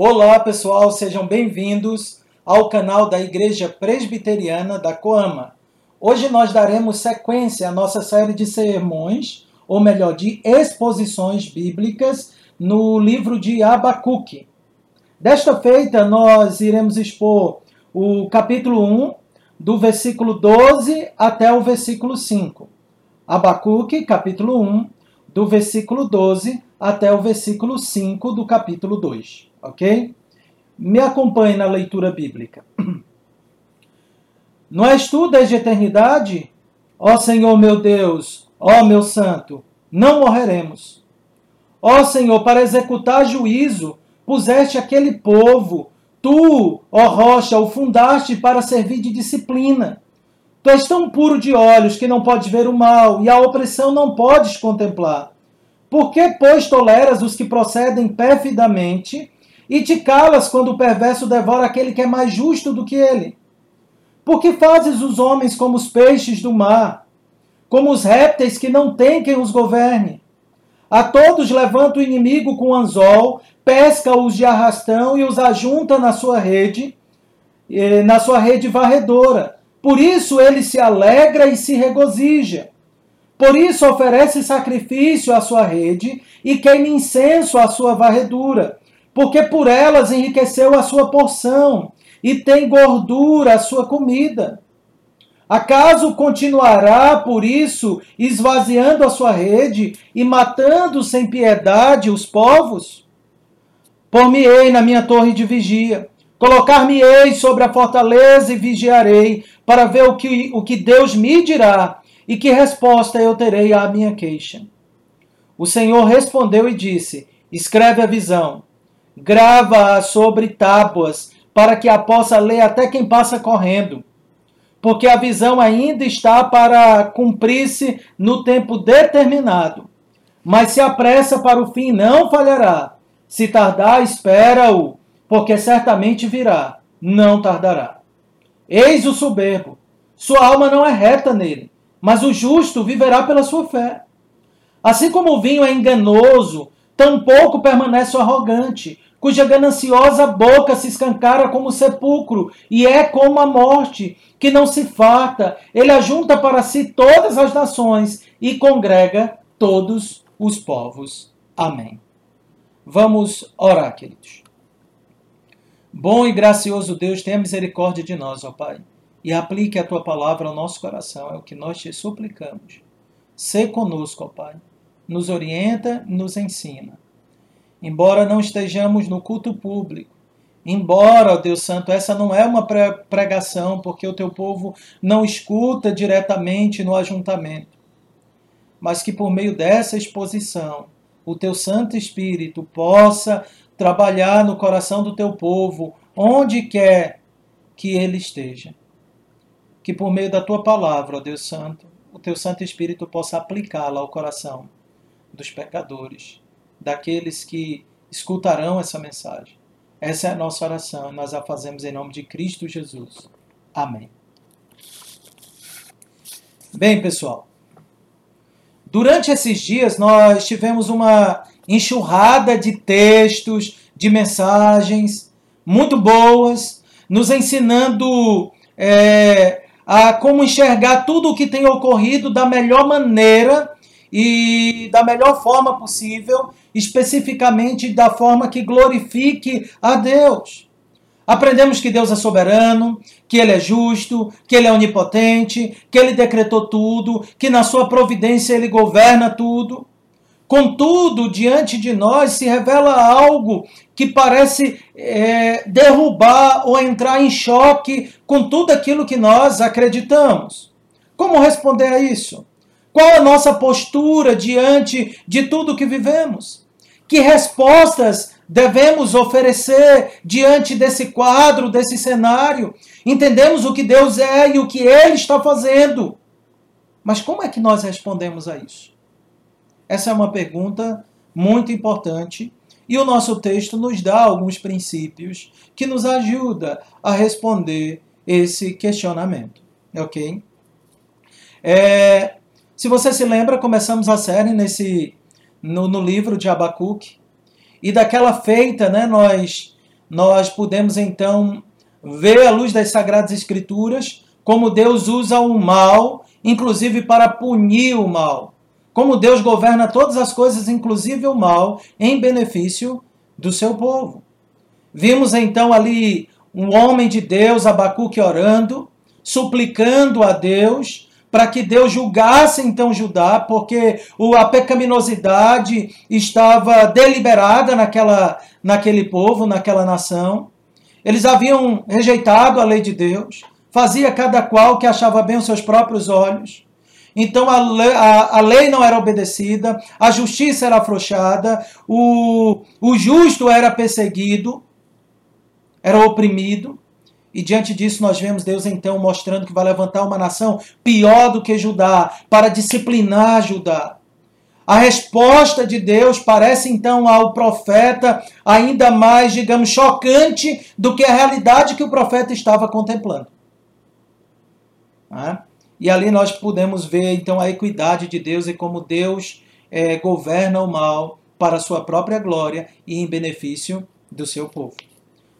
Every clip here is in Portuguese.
Olá pessoal, sejam bem-vindos ao canal da Igreja Presbiteriana da Coama. Hoje nós daremos sequência à nossa série de sermões, ou melhor, de exposições bíblicas no livro de Abacuque. Desta feita, nós iremos expor o capítulo 1, do versículo 12 até o versículo 5. Abacuque, capítulo 1, do versículo 12 até o versículo 5 do capítulo 2, ok? Me acompanhe na leitura bíblica. Não és tu desde a eternidade? Ó Senhor meu Deus, ó meu santo, não morreremos. Ó Senhor, para executar juízo, puseste aquele povo, tu, ó rocha, o fundaste para servir de disciplina. Tu és tão puro de olhos que não podes ver o mal, e a opressão não podes contemplar. Por que, pois, toleras os que procedem perfidamente e te calas quando o perverso devora aquele que é mais justo do que ele? Por que fazes os homens como os peixes do mar, como os répteis que não têm quem os governe? A todos levanta o inimigo com anzol, pesca-os de arrastão e os ajunta na sua rede, na sua rede varredora. Por isso ele se alegra e se regozija. Por isso oferece sacrifício à sua rede e queima incenso à sua varredura, porque por elas enriqueceu a sua porção e tem gordura a sua comida. Acaso continuará, por isso, esvaziando a sua rede e matando sem piedade os povos? Por-me-ei na minha torre de vigia, colocar-me-ei sobre a fortaleza e vigiarei, para ver o que, o que Deus me dirá e que resposta eu terei à minha queixa? O Senhor respondeu e disse: Escreve a visão, grava-a sobre tábuas, para que a possa ler até quem passa correndo. Porque a visão ainda está para cumprir-se no tempo determinado. Mas se apressa para o fim, não falhará. Se tardar, espera-o, porque certamente virá, não tardará. Eis o soberbo, sua alma não é reta nele mas o justo viverá pela sua fé. Assim como o vinho é enganoso, tampouco permanece o arrogante, cuja gananciosa boca se escancara como sepulcro, e é como a morte, que não se farta. Ele ajunta para si todas as nações e congrega todos os povos. Amém. Vamos orar, queridos. Bom e gracioso Deus, tenha misericórdia de nós, ó Pai e aplique a tua palavra ao nosso coração, é o que nós te suplicamos. Sê conosco, ó Pai. Nos orienta, nos ensina. Embora não estejamos no culto público, embora, Deus Santo, essa não é uma pregação, porque o teu povo não escuta diretamente no ajuntamento, mas que por meio dessa exposição, o teu Santo Espírito possa trabalhar no coração do teu povo, onde quer que ele esteja. Que por meio da tua palavra, ó Deus Santo, o teu Santo Espírito possa aplicá-la ao coração dos pecadores, daqueles que escutarão essa mensagem. Essa é a nossa oração nós a fazemos em nome de Cristo Jesus. Amém. Bem, pessoal, durante esses dias nós tivemos uma enxurrada de textos, de mensagens muito boas, nos ensinando é, a como enxergar tudo o que tem ocorrido da melhor maneira e da melhor forma possível, especificamente da forma que glorifique a Deus. Aprendemos que Deus é soberano, que Ele é justo, que Ele é onipotente, que Ele decretou tudo, que na sua providência Ele governa tudo. Contudo, diante de nós se revela algo que parece é, derrubar ou entrar em choque com tudo aquilo que nós acreditamos. Como responder a isso? Qual a nossa postura diante de tudo que vivemos? Que respostas devemos oferecer diante desse quadro, desse cenário? Entendemos o que Deus é e o que Ele está fazendo. Mas como é que nós respondemos a isso? Essa é uma pergunta muito importante e o nosso texto nos dá alguns princípios que nos ajuda a responder esse questionamento, ok? É, se você se lembra, começamos a série nesse no, no livro de Abacuque e daquela feita, né, nós nós podemos então ver à luz das Sagradas Escrituras como Deus usa o mal, inclusive para punir o mal. Como Deus governa todas as coisas, inclusive o mal, em benefício do seu povo. Vimos então ali um homem de Deus, Abacuque, orando, suplicando a Deus para que Deus julgasse então Judá, porque a pecaminosidade estava deliberada naquela, naquele povo, naquela nação. Eles haviam rejeitado a lei de Deus, fazia cada qual que achava bem os seus próprios olhos. Então a lei, a, a lei, não era obedecida, a justiça era afrouxada, o, o justo era perseguido, era oprimido. E diante disso nós vemos Deus então mostrando que vai levantar uma nação pior do que Judá, para disciplinar Judá. A resposta de Deus parece então ao profeta ainda mais, digamos, chocante do que a realidade que o profeta estava contemplando. Né? E ali nós podemos ver então a equidade de Deus e como Deus é, governa o mal para a sua própria glória e em benefício do seu povo.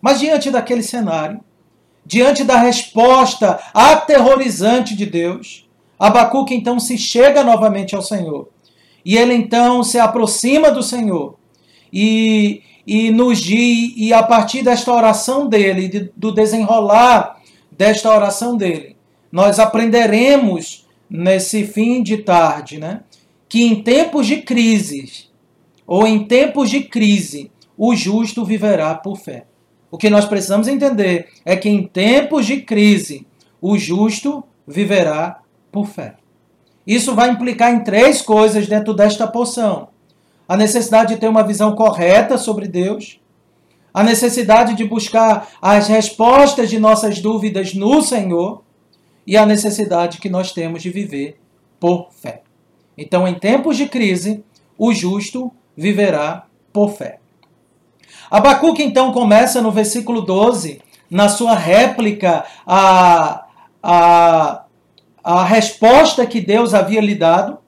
Mas diante daquele cenário, diante da resposta aterrorizante de Deus, Abacuque então se chega novamente ao Senhor. E ele então se aproxima do Senhor. E, e nos diz, e a partir desta oração dele, do desenrolar desta oração dele, nós aprenderemos nesse fim de tarde, né, que em tempos de crise, ou em tempos de crise, o justo viverá por fé. O que nós precisamos entender é que em tempos de crise, o justo viverá por fé. Isso vai implicar em três coisas dentro desta porção: a necessidade de ter uma visão correta sobre Deus, a necessidade de buscar as respostas de nossas dúvidas no Senhor e a necessidade que nós temos de viver por fé. Então, em tempos de crise, o justo viverá por fé. Abacuque então começa no versículo 12, na sua réplica a, a, a resposta que Deus havia lhe dado.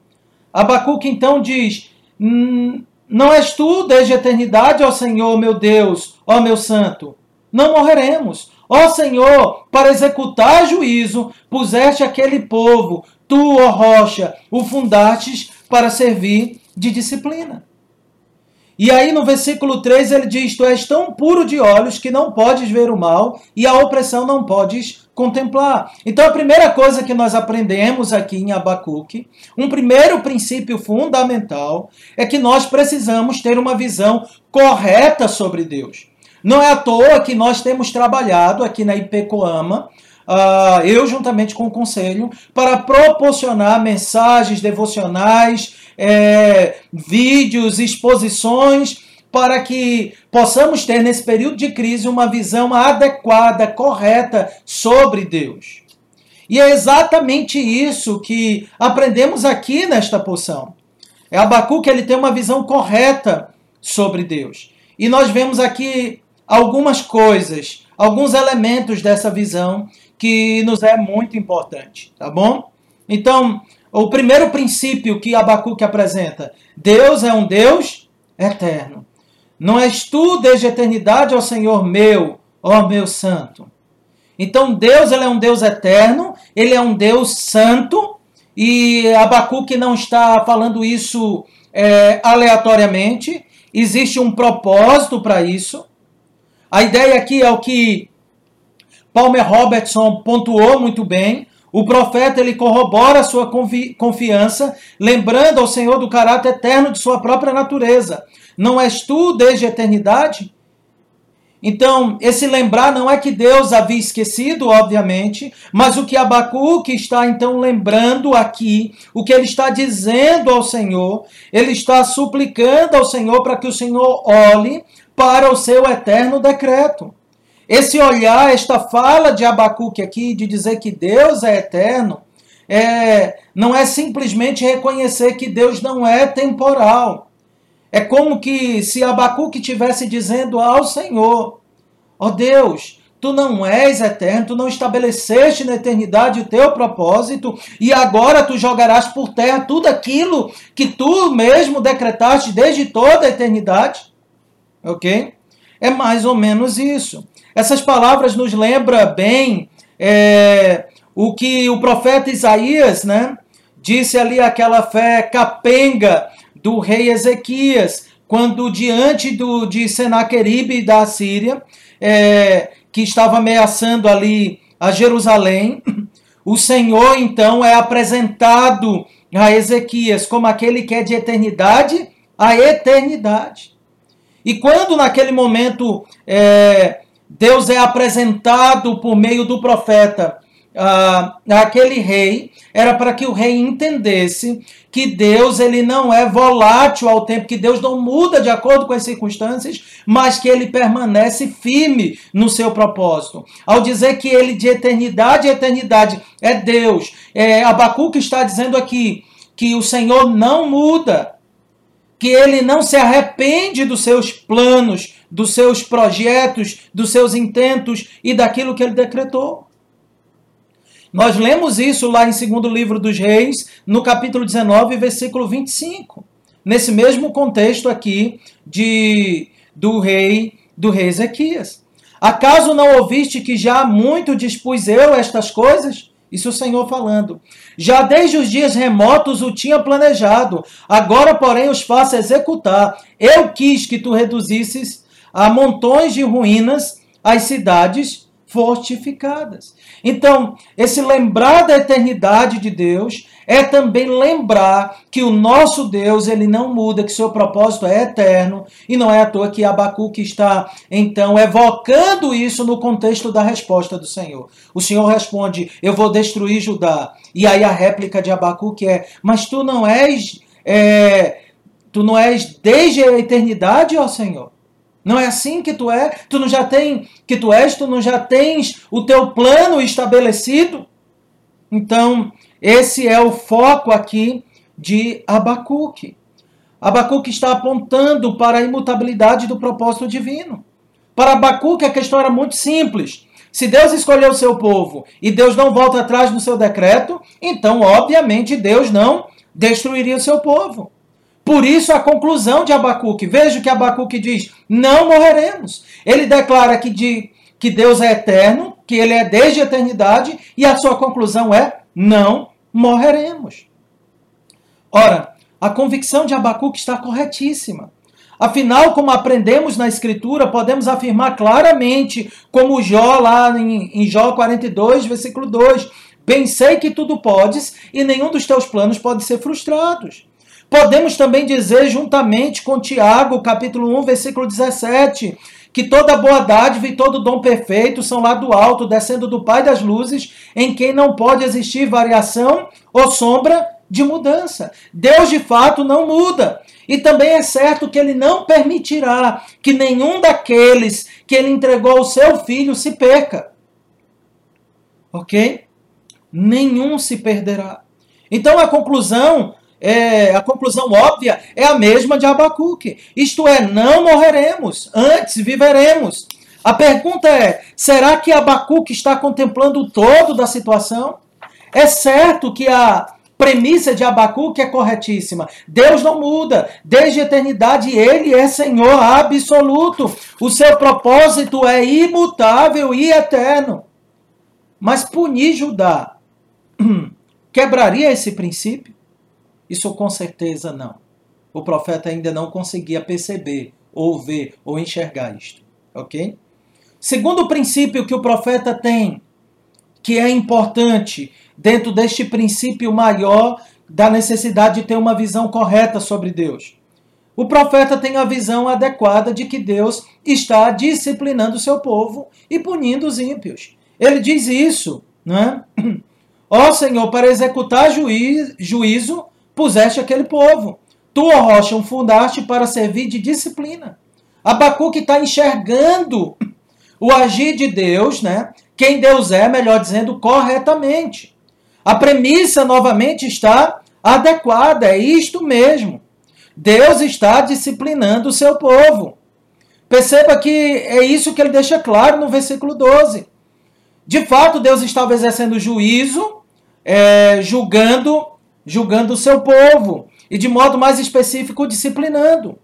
Abacuque então diz: hum, Não és tu desde a eternidade, ó Senhor, meu Deus, ó meu santo. Não morreremos. Ó Senhor, para executar juízo, puseste aquele povo, tu, ó rocha, o fundastes para servir de disciplina. E aí no versículo 3 ele diz: Tu és tão puro de olhos que não podes ver o mal e a opressão não podes contemplar. Então a primeira coisa que nós aprendemos aqui em Abacuque, um primeiro princípio fundamental, é que nós precisamos ter uma visão correta sobre Deus. Não é à toa que nós temos trabalhado aqui na IPECOAMA, uh, eu juntamente com o Conselho, para proporcionar mensagens devocionais, é, vídeos, exposições, para que possamos ter nesse período de crise uma visão adequada, correta sobre Deus. E é exatamente isso que aprendemos aqui nesta poção. É Abacuque ele tem uma visão correta sobre Deus. E nós vemos aqui algumas coisas, alguns elementos dessa visão que nos é muito importante, tá bom? Então, o primeiro princípio que Abacuque apresenta: Deus é um Deus eterno. Não és tu desde a eternidade, ó Senhor meu, ó meu santo. Então Deus ele é um Deus eterno, ele é um Deus santo, e Abacuque não está falando isso é, aleatoriamente, existe um propósito para isso. A ideia aqui é o que Palmer Robertson pontuou muito bem. O profeta ele corrobora a sua confiança, lembrando ao Senhor do caráter eterno de sua própria natureza. Não és tu desde a eternidade? Então, esse lembrar não é que Deus havia esquecido, obviamente, mas o que Abacuque está então lembrando aqui, o que ele está dizendo ao Senhor, ele está suplicando ao Senhor para que o Senhor olhe para o seu eterno decreto. Esse olhar, esta fala de Abacuque aqui, de dizer que Deus é eterno, é, não é simplesmente reconhecer que Deus não é temporal. É como que se Abacuque estivesse dizendo ao Senhor: Ó oh Deus, tu não és eterno, tu não estabeleceste na eternidade o teu propósito, e agora tu jogarás por terra tudo aquilo que tu mesmo decretaste desde toda a eternidade. Ok? É mais ou menos isso. Essas palavras nos lembram bem é, o que o profeta Isaías, né, disse ali aquela fé capenga do rei Ezequias, quando diante do, de Senaqueribe da Síria, é, que estava ameaçando ali a Jerusalém, o Senhor então é apresentado a Ezequias como aquele que é de eternidade a eternidade. E quando naquele momento é, Deus é apresentado por meio do profeta ah, aquele rei, era para que o rei entendesse que Deus ele não é volátil ao tempo, que Deus não muda de acordo com as circunstâncias, mas que ele permanece firme no seu propósito. Ao dizer que ele de eternidade a eternidade é Deus, é, Abacuque está dizendo aqui que o Senhor não muda, que ele não se arrepende dos seus planos, dos seus projetos, dos seus intentos e daquilo que ele decretou. Nós lemos isso lá em 2 livro dos Reis, no capítulo 19, versículo 25. Nesse mesmo contexto aqui de do rei do rei Ezequias. Acaso não ouviste que já muito dispus eu estas coisas? Isso o Senhor falando. Já desde os dias remotos o tinha planejado, agora, porém, os faço executar. Eu quis que tu reduzisses a montões de ruínas as cidades fortificadas. Então, esse lembrar da eternidade de Deus é também lembrar que o nosso Deus, ele não muda, que seu propósito é eterno, e não é à toa que Abacuque está, então, evocando isso no contexto da resposta do Senhor. O Senhor responde, eu vou destruir Judá. E aí a réplica de Abacuque é, mas tu não és, é, tu não és desde a eternidade, ó Senhor? Não é assim que tu é? Tu não já tem que tu és, tu não já tens o teu plano estabelecido? Então, esse é o foco aqui de Abacuque. Abacuque está apontando para a imutabilidade do propósito divino. Para Abacuque a questão era muito simples. Se Deus escolheu o seu povo e Deus não volta atrás no seu decreto, então, obviamente, Deus não destruiria o seu povo. Por isso a conclusão de Abacuque. Veja o que Abacuque diz: não morreremos. Ele declara que, de, que Deus é eterno, que ele é desde a eternidade, e a sua conclusão é: não morreremos. Ora, a convicção de Abacuque está corretíssima. Afinal, como aprendemos na Escritura, podemos afirmar claramente, como Jó, lá em, em Jó 42, versículo 2: Bem sei que tudo podes e nenhum dos teus planos pode ser frustrados. Podemos também dizer, juntamente com Tiago, capítulo 1, versículo 17, que toda boa dádiva e todo dom perfeito são lá do alto, descendo do Pai das luzes, em quem não pode existir variação ou sombra de mudança. Deus de fato não muda. E também é certo que ele não permitirá que nenhum daqueles que ele entregou o seu filho se perca. Ok? Nenhum se perderá. Então a conclusão é, a conclusão óbvia é a mesma de Abacuque. Isto é, não morreremos, antes viveremos. A pergunta é: será que Abacuque está contemplando o todo da situação? É certo que a premissa de Abacuque é corretíssima. Deus não muda. Desde a eternidade, Ele é Senhor absoluto. O seu propósito é imutável e eterno. Mas punir Judá quebraria esse princípio? Isso com certeza não. O profeta ainda não conseguia perceber, ou ver, ou enxergar isto. Ok? Segundo princípio que o profeta tem, que é importante dentro deste princípio maior da necessidade de ter uma visão correta sobre Deus. O profeta tem a visão adequada de que Deus está disciplinando o seu povo e punindo os ímpios. Ele diz isso, não é? Ó Senhor, para executar juízo puseste aquele povo. Tu, ó rocha, um fundaste para servir de disciplina. Abacuque está enxergando o agir de Deus, né? Quem Deus é, melhor dizendo, corretamente. A premissa, novamente, está adequada, é isto mesmo. Deus está disciplinando o seu povo. Perceba que é isso que ele deixa claro no versículo 12. De fato, Deus estava exercendo juízo, é, julgando julgando o seu povo e, de modo mais específico, disciplinando.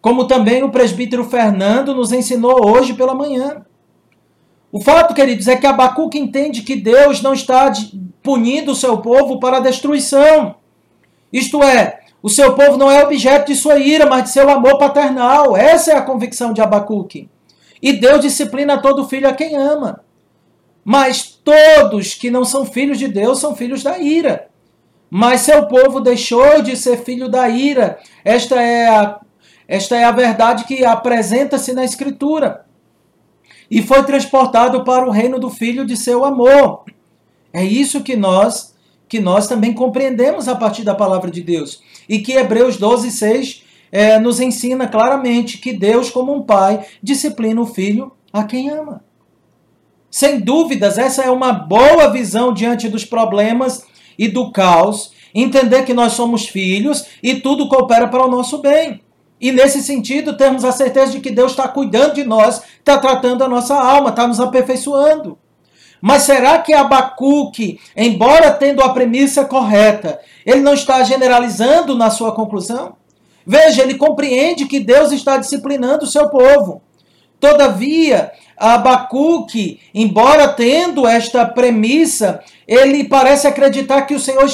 como também o presbítero Fernando nos ensinou hoje pela manhã. O fato, queridos, é que Abacuque entende que Deus não está punindo o seu povo para a destruição. Isto é, o seu povo não é objeto de sua ira, mas de seu amor paternal. Essa é a convicção de Abacuque. E Deus disciplina todo filho a quem ama. Mas todos que não são filhos de Deus são filhos da ira. Mas seu povo deixou de ser filho da ira. Esta é a, esta é a verdade que apresenta-se na Escritura. E foi transportado para o reino do filho de seu amor. É isso que nós que nós também compreendemos a partir da palavra de Deus. E que Hebreus 12, 6 é, nos ensina claramente que Deus, como um pai, disciplina o filho a quem ama. Sem dúvidas, essa é uma boa visão diante dos problemas e do caos. Entender que nós somos filhos e tudo coopera para o nosso bem. E nesse sentido, temos a certeza de que Deus está cuidando de nós, está tratando a nossa alma, está nos aperfeiçoando. Mas será que Abacuque, embora tendo a premissa correta, ele não está generalizando na sua conclusão? Veja, ele compreende que Deus está disciplinando o seu povo. Todavia, Abacuque, embora tendo esta premissa, ele parece acreditar que o Senhor,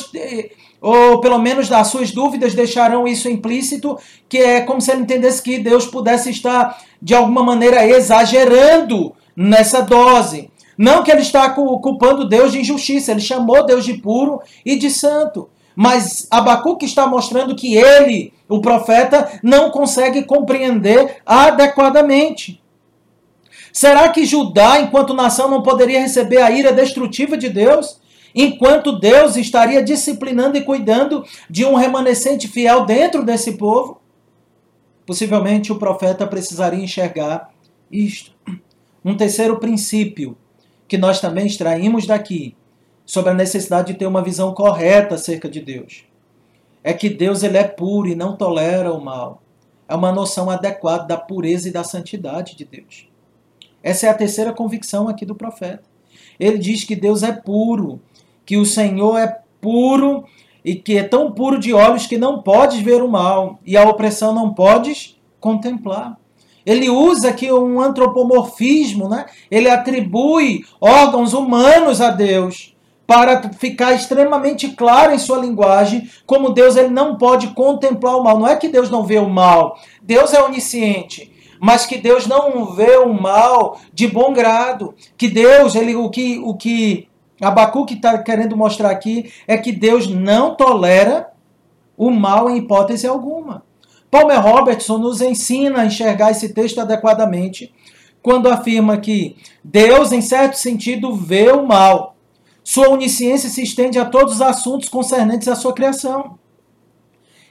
ou pelo menos as suas dúvidas deixarão isso implícito, que é como se ele entendesse que Deus pudesse estar, de alguma maneira, exagerando nessa dose. Não que ele está culpando Deus de injustiça, ele chamou Deus de puro e de santo. Mas Abacuque está mostrando que ele, o profeta, não consegue compreender adequadamente. Será que Judá, enquanto nação, não poderia receber a ira destrutiva de Deus? Enquanto Deus estaria disciplinando e cuidando de um remanescente fiel dentro desse povo? Possivelmente o profeta precisaria enxergar isto. Um terceiro princípio que nós também extraímos daqui sobre a necessidade de ter uma visão correta acerca de Deus. É que Deus ele é puro e não tolera o mal. É uma noção adequada da pureza e da santidade de Deus. Essa é a terceira convicção aqui do profeta. Ele diz que Deus é puro, que o Senhor é puro e que é tão puro de olhos que não podes ver o mal e a opressão não podes contemplar. Ele usa aqui um antropomorfismo, né? ele atribui órgãos humanos a Deus para ficar extremamente claro em sua linguagem, como Deus ele não pode contemplar o mal. Não é que Deus não vê o mal, Deus é onisciente, mas que Deus não vê o mal de bom grado, que Deus, ele o que o que Abacuque está querendo mostrar aqui é que Deus não tolera o mal em hipótese alguma. Palmer Robertson nos ensina a enxergar esse texto adequadamente quando afirma que Deus, em certo sentido, vê o mal. Sua onisciência se estende a todos os assuntos concernentes à sua criação.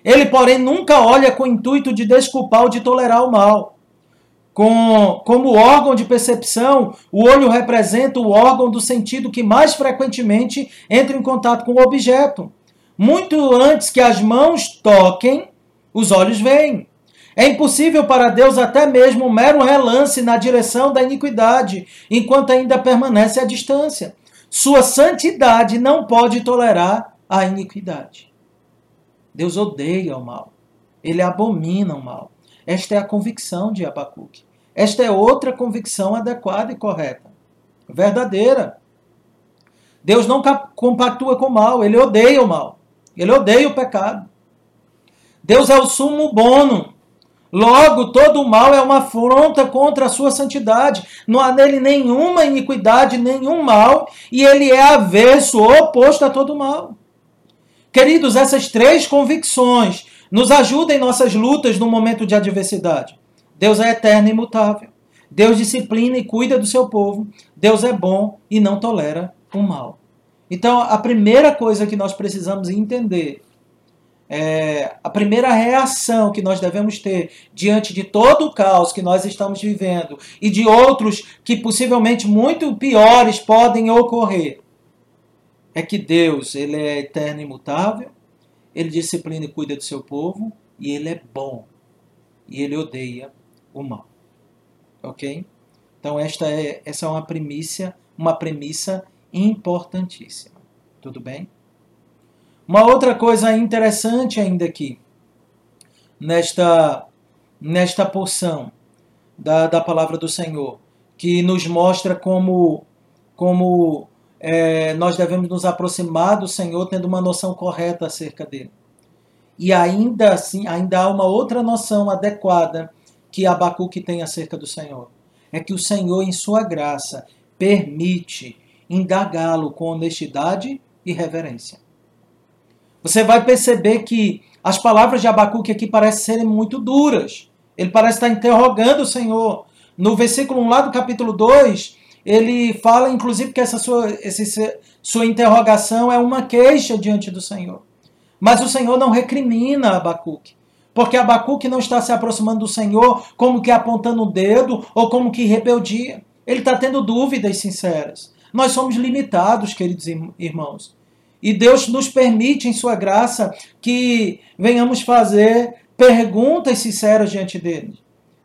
Ele, porém, nunca olha com o intuito de desculpar ou de tolerar o mal. Com, como órgão de percepção, o olho representa o órgão do sentido que mais frequentemente entra em contato com o objeto. Muito antes que as mãos toquem, os olhos veem. É impossível para Deus até mesmo um mero relance na direção da iniquidade, enquanto ainda permanece à distância. Sua santidade não pode tolerar a iniquidade. Deus odeia o mal. Ele abomina o mal. Esta é a convicção de Abacuque. Esta é outra convicção adequada e correta. Verdadeira. Deus não compactua com o mal, ele odeia o mal. Ele odeia o pecado. Deus é o sumo bono. Logo, todo o mal é uma afronta contra a sua santidade. Não há nele nenhuma iniquidade, nenhum mal, e ele é avesso, oposto a todo mal. Queridos, essas três convicções nos ajudam em nossas lutas no momento de adversidade. Deus é eterno e imutável. Deus disciplina e cuida do seu povo. Deus é bom e não tolera o mal. Então, a primeira coisa que nós precisamos entender é, a primeira reação que nós devemos ter diante de todo o caos que nós estamos vivendo e de outros que possivelmente muito piores podem ocorrer é que Deus ele é eterno e imutável, ele disciplina e cuida do seu povo e ele é bom e ele odeia o mal, ok? Então esta é essa é uma premissa uma premissa importantíssima, tudo bem? Uma outra coisa interessante ainda aqui, nesta, nesta porção da, da palavra do Senhor, que nos mostra como, como é, nós devemos nos aproximar do Senhor tendo uma noção correta acerca dele. E ainda assim, ainda há uma outra noção adequada que Abacuque tem acerca do Senhor. É que o Senhor, em sua graça, permite indagá-lo com honestidade e reverência. Você vai perceber que as palavras de Abacuque aqui parecem serem muito duras. Ele parece estar interrogando o Senhor. No versículo 1 lá do capítulo 2, ele fala, inclusive, que essa sua, esse, sua interrogação é uma queixa diante do Senhor. Mas o Senhor não recrimina Abacuque. Porque Abacuque não está se aproximando do Senhor como que apontando o dedo ou como que rebeldia. Ele está tendo dúvidas sinceras. Nós somos limitados, queridos irmãos. E Deus nos permite, em Sua graça, que venhamos fazer perguntas sinceras diante dele.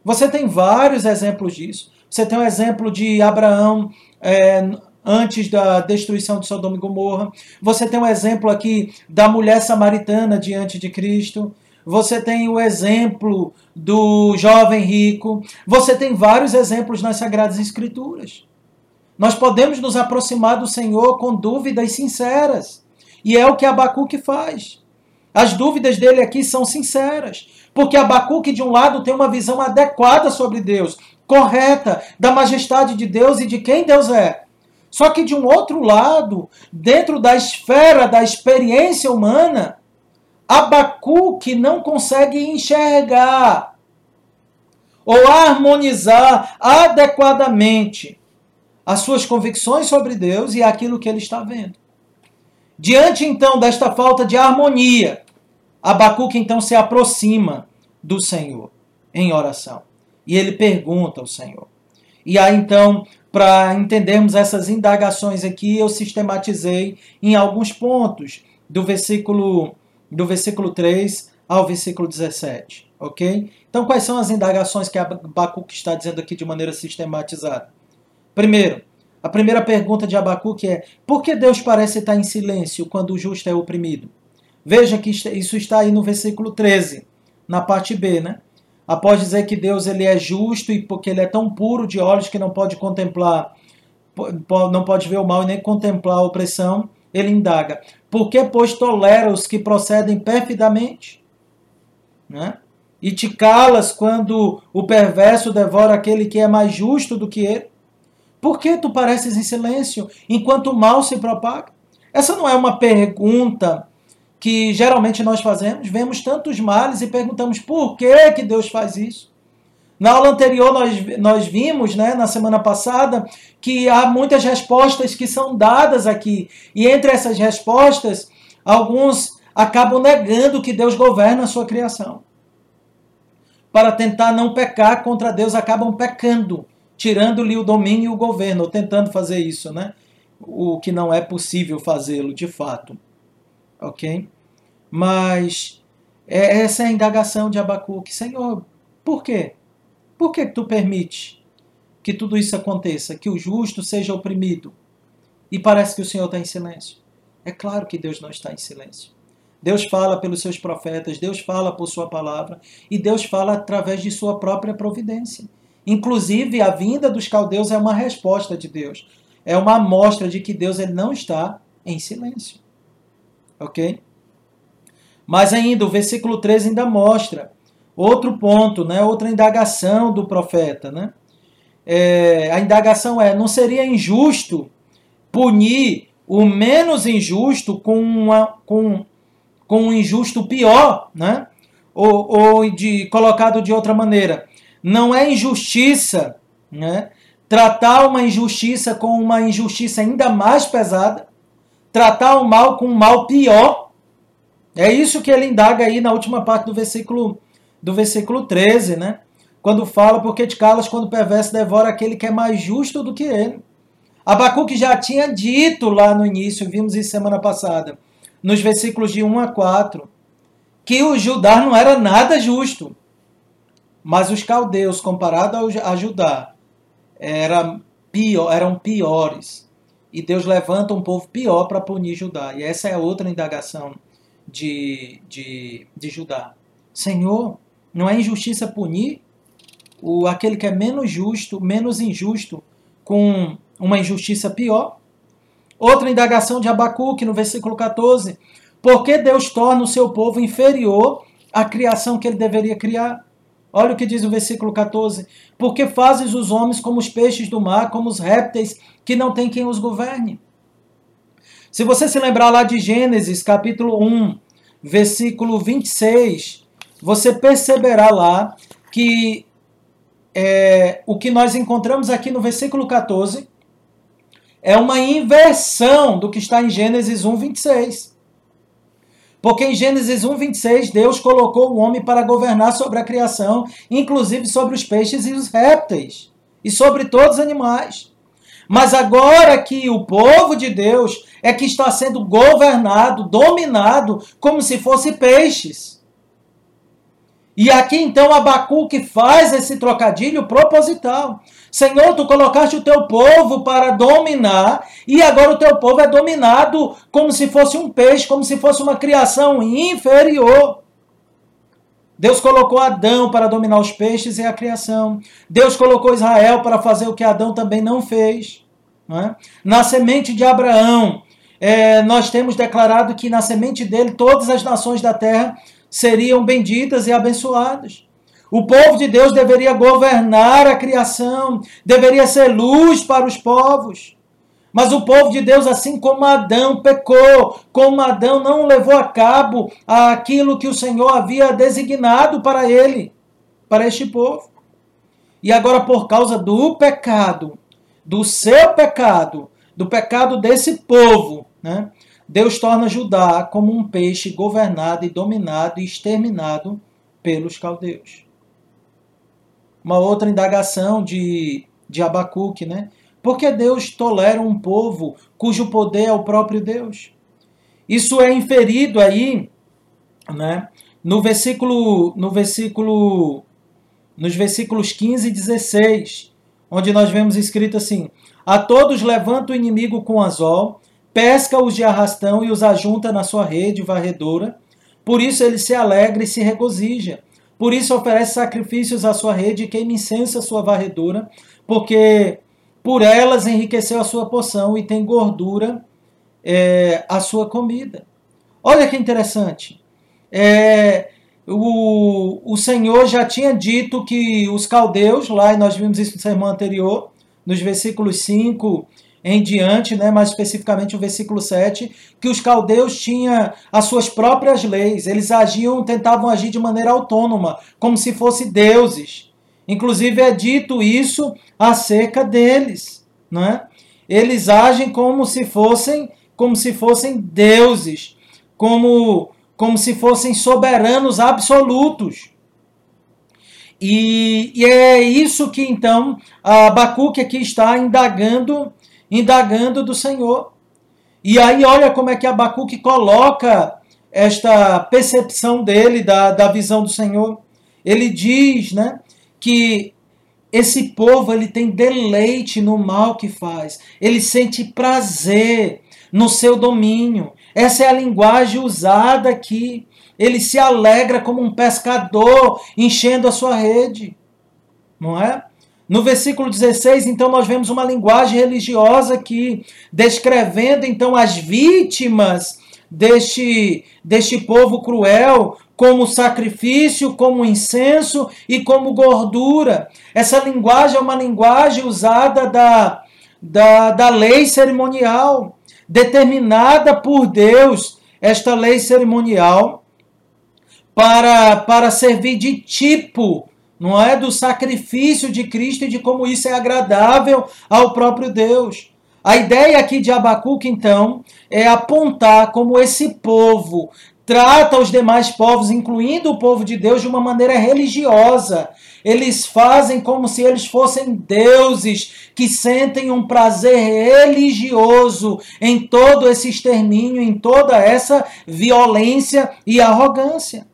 Você tem vários exemplos disso. Você tem o exemplo de Abraão é, antes da destruição de Sodoma e Gomorra. Você tem um exemplo aqui da mulher samaritana diante de Cristo. Você tem o exemplo do jovem rico. Você tem vários exemplos nas Sagradas Escrituras. Nós podemos nos aproximar do Senhor com dúvidas sinceras. E é o que Abacuque faz. As dúvidas dele aqui são sinceras. Porque Abacuque, de um lado, tem uma visão adequada sobre Deus, correta, da majestade de Deus e de quem Deus é. Só que, de um outro lado, dentro da esfera da experiência humana, Abacuque não consegue enxergar ou harmonizar adequadamente as suas convicções sobre Deus e aquilo que ele está vendo. Diante então desta falta de harmonia, Abacuque então se aproxima do Senhor em oração. E ele pergunta ao Senhor. E aí então, para entendermos essas indagações aqui, eu sistematizei em alguns pontos do versículo do versículo 3 ao versículo 17, OK? Então, quais são as indagações que Abacuque está dizendo aqui de maneira sistematizada? Primeiro, a primeira pergunta de Abacuque é: por que Deus parece estar em silêncio quando o justo é oprimido? Veja que isso está aí no versículo 13, na parte B, né? Após dizer que Deus ele é justo e porque ele é tão puro de olhos que não pode contemplar, não pode ver o mal e nem contemplar a opressão, ele indaga: por que, pois, tolera os que procedem perfidamente? Né? E te calas quando o perverso devora aquele que é mais justo do que ele? Por que tu pareces em silêncio enquanto o mal se propaga? Essa não é uma pergunta que geralmente nós fazemos. Vemos tantos males e perguntamos por que, que Deus faz isso. Na aula anterior nós, nós vimos, né, na semana passada, que há muitas respostas que são dadas aqui. E entre essas respostas, alguns acabam negando que Deus governa a sua criação. Para tentar não pecar contra Deus, acabam pecando tirando-lhe o domínio e o governo, ou tentando fazer isso, né? O que não é possível fazê-lo de fato. Ok? Mas é, essa é a indagação de Abacuque. Senhor, por quê? Por que tu permite que tudo isso aconteça? Que o justo seja oprimido? E parece que o Senhor está em silêncio. É claro que Deus não está em silêncio. Deus fala pelos seus profetas, Deus fala por sua palavra e Deus fala através de sua própria providência. Inclusive, a vinda dos caldeus é uma resposta de Deus. É uma amostra de que Deus ele não está em silêncio. Ok? Mas ainda, o versículo 13 ainda mostra outro ponto, né? outra indagação do profeta. Né? É, a indagação é: não seria injusto punir o menos injusto com, uma, com, com um injusto pior? Né? Ou, ou de, colocado de outra maneira, não é injustiça, né? Tratar uma injustiça com uma injustiça ainda mais pesada, tratar o mal com um mal pior. É isso que ele indaga aí na última parte do versículo do versículo 13, né? Quando fala, porque te calas quando o perverso devora aquele que é mais justo do que ele. Abacuque já tinha dito lá no início, vimos isso semana passada, nos versículos de 1 a 4, que o Judá não era nada justo. Mas os caldeus, comparado a Judá, era pior, eram piores. E Deus levanta um povo pior para punir Judá. E essa é outra indagação de, de, de Judá. Senhor, Não é injustiça punir o, aquele que é menos justo, menos injusto, com uma injustiça pior? Outra indagação de Abacuque, no versículo 14. Por que Deus torna o seu povo inferior à criação que ele deveria criar? Olha o que diz o versículo 14. Porque fazes os homens como os peixes do mar, como os répteis, que não tem quem os governe. Se você se lembrar lá de Gênesis, capítulo 1, versículo 26, você perceberá lá que é, o que nós encontramos aqui no versículo 14 é uma inversão do que está em Gênesis 1, 26. Porque em Gênesis 1, 26, Deus colocou o homem para governar sobre a criação, inclusive sobre os peixes e os répteis, e sobre todos os animais. Mas agora que o povo de Deus é que está sendo governado, dominado, como se fosse peixes. E aqui então Abacuque faz esse trocadilho proposital. Senhor, tu colocaste o teu povo para dominar, e agora o teu povo é dominado como se fosse um peixe, como se fosse uma criação inferior. Deus colocou Adão para dominar os peixes e a criação. Deus colocou Israel para fazer o que Adão também não fez. Não é? Na semente de Abraão, é, nós temos declarado que na semente dele todas as nações da terra seriam benditas e abençoadas. O povo de Deus deveria governar a criação, deveria ser luz para os povos. Mas o povo de Deus, assim como Adão pecou, como Adão não levou a cabo aquilo que o Senhor havia designado para ele, para este povo. E agora, por causa do pecado, do seu pecado, do pecado desse povo, né? Deus torna Judá como um peixe governado e dominado e exterminado pelos caldeus. Uma outra indagação de, de Abacuque, né? Por que Deus tolera um povo cujo poder é o próprio Deus? Isso é inferido aí, né? No versículo, no versículo, nos versículos 15 e 16, onde nós vemos escrito assim: A todos levanta o inimigo com azol pesca-os de arrastão e os ajunta na sua rede varredora. Por isso ele se alegra e se regozija. Por isso oferece sacrifícios à sua rede e queima incenso à sua varredura, porque por elas enriqueceu a sua poção e tem gordura é, a sua comida. Olha que interessante. É, o, o Senhor já tinha dito que os caldeus, lá nós vimos isso no sermão anterior, nos versículos 5 em diante, né, mais especificamente o versículo 7, que os caldeus tinham as suas próprias leis, eles agiam, tentavam agir de maneira autônoma, como se fossem deuses. Inclusive é dito isso acerca deles, né? Eles agem como se fossem, como se fossem deuses, como como se fossem soberanos absolutos. E, e é isso que então Abacuque aqui está indagando indagando do Senhor. E aí olha como é que Abacuque coloca esta percepção dele da, da visão do Senhor. Ele diz né, que esse povo ele tem deleite no mal que faz, ele sente prazer no seu domínio. Essa é a linguagem usada aqui. Ele se alegra como um pescador enchendo a sua rede, não é? No versículo 16, então, nós vemos uma linguagem religiosa aqui, descrevendo então as vítimas deste, deste povo cruel como sacrifício, como incenso e como gordura. Essa linguagem é uma linguagem usada da, da, da lei cerimonial, determinada por Deus, esta lei cerimonial, para, para servir de tipo não é do sacrifício de Cristo e de como isso é agradável ao próprio Deus. A ideia aqui de Abacuque, então, é apontar como esse povo trata os demais povos, incluindo o povo de Deus, de uma maneira religiosa. Eles fazem como se eles fossem deuses que sentem um prazer religioso em todo esse extermínio, em toda essa violência e arrogância.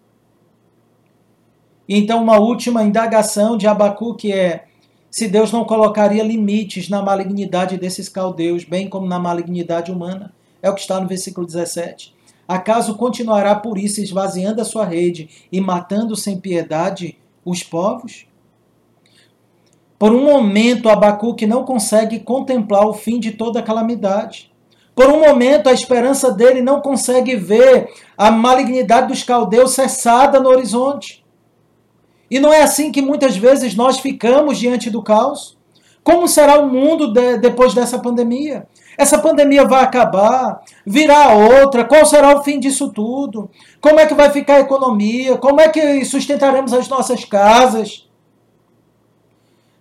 Então, uma última indagação de Abacuque é se Deus não colocaria limites na malignidade desses caldeus, bem como na malignidade humana. É o que está no versículo 17. acaso continuará por isso esvaziando a sua rede e matando sem piedade os povos? Por um momento, Abacuque não consegue contemplar o fim de toda a calamidade. Por um momento, a esperança dele não consegue ver a malignidade dos caldeus cessada no horizonte. E não é assim que muitas vezes nós ficamos diante do caos? Como será o mundo de, depois dessa pandemia? Essa pandemia vai acabar? Virá outra? Qual será o fim disso tudo? Como é que vai ficar a economia? Como é que sustentaremos as nossas casas?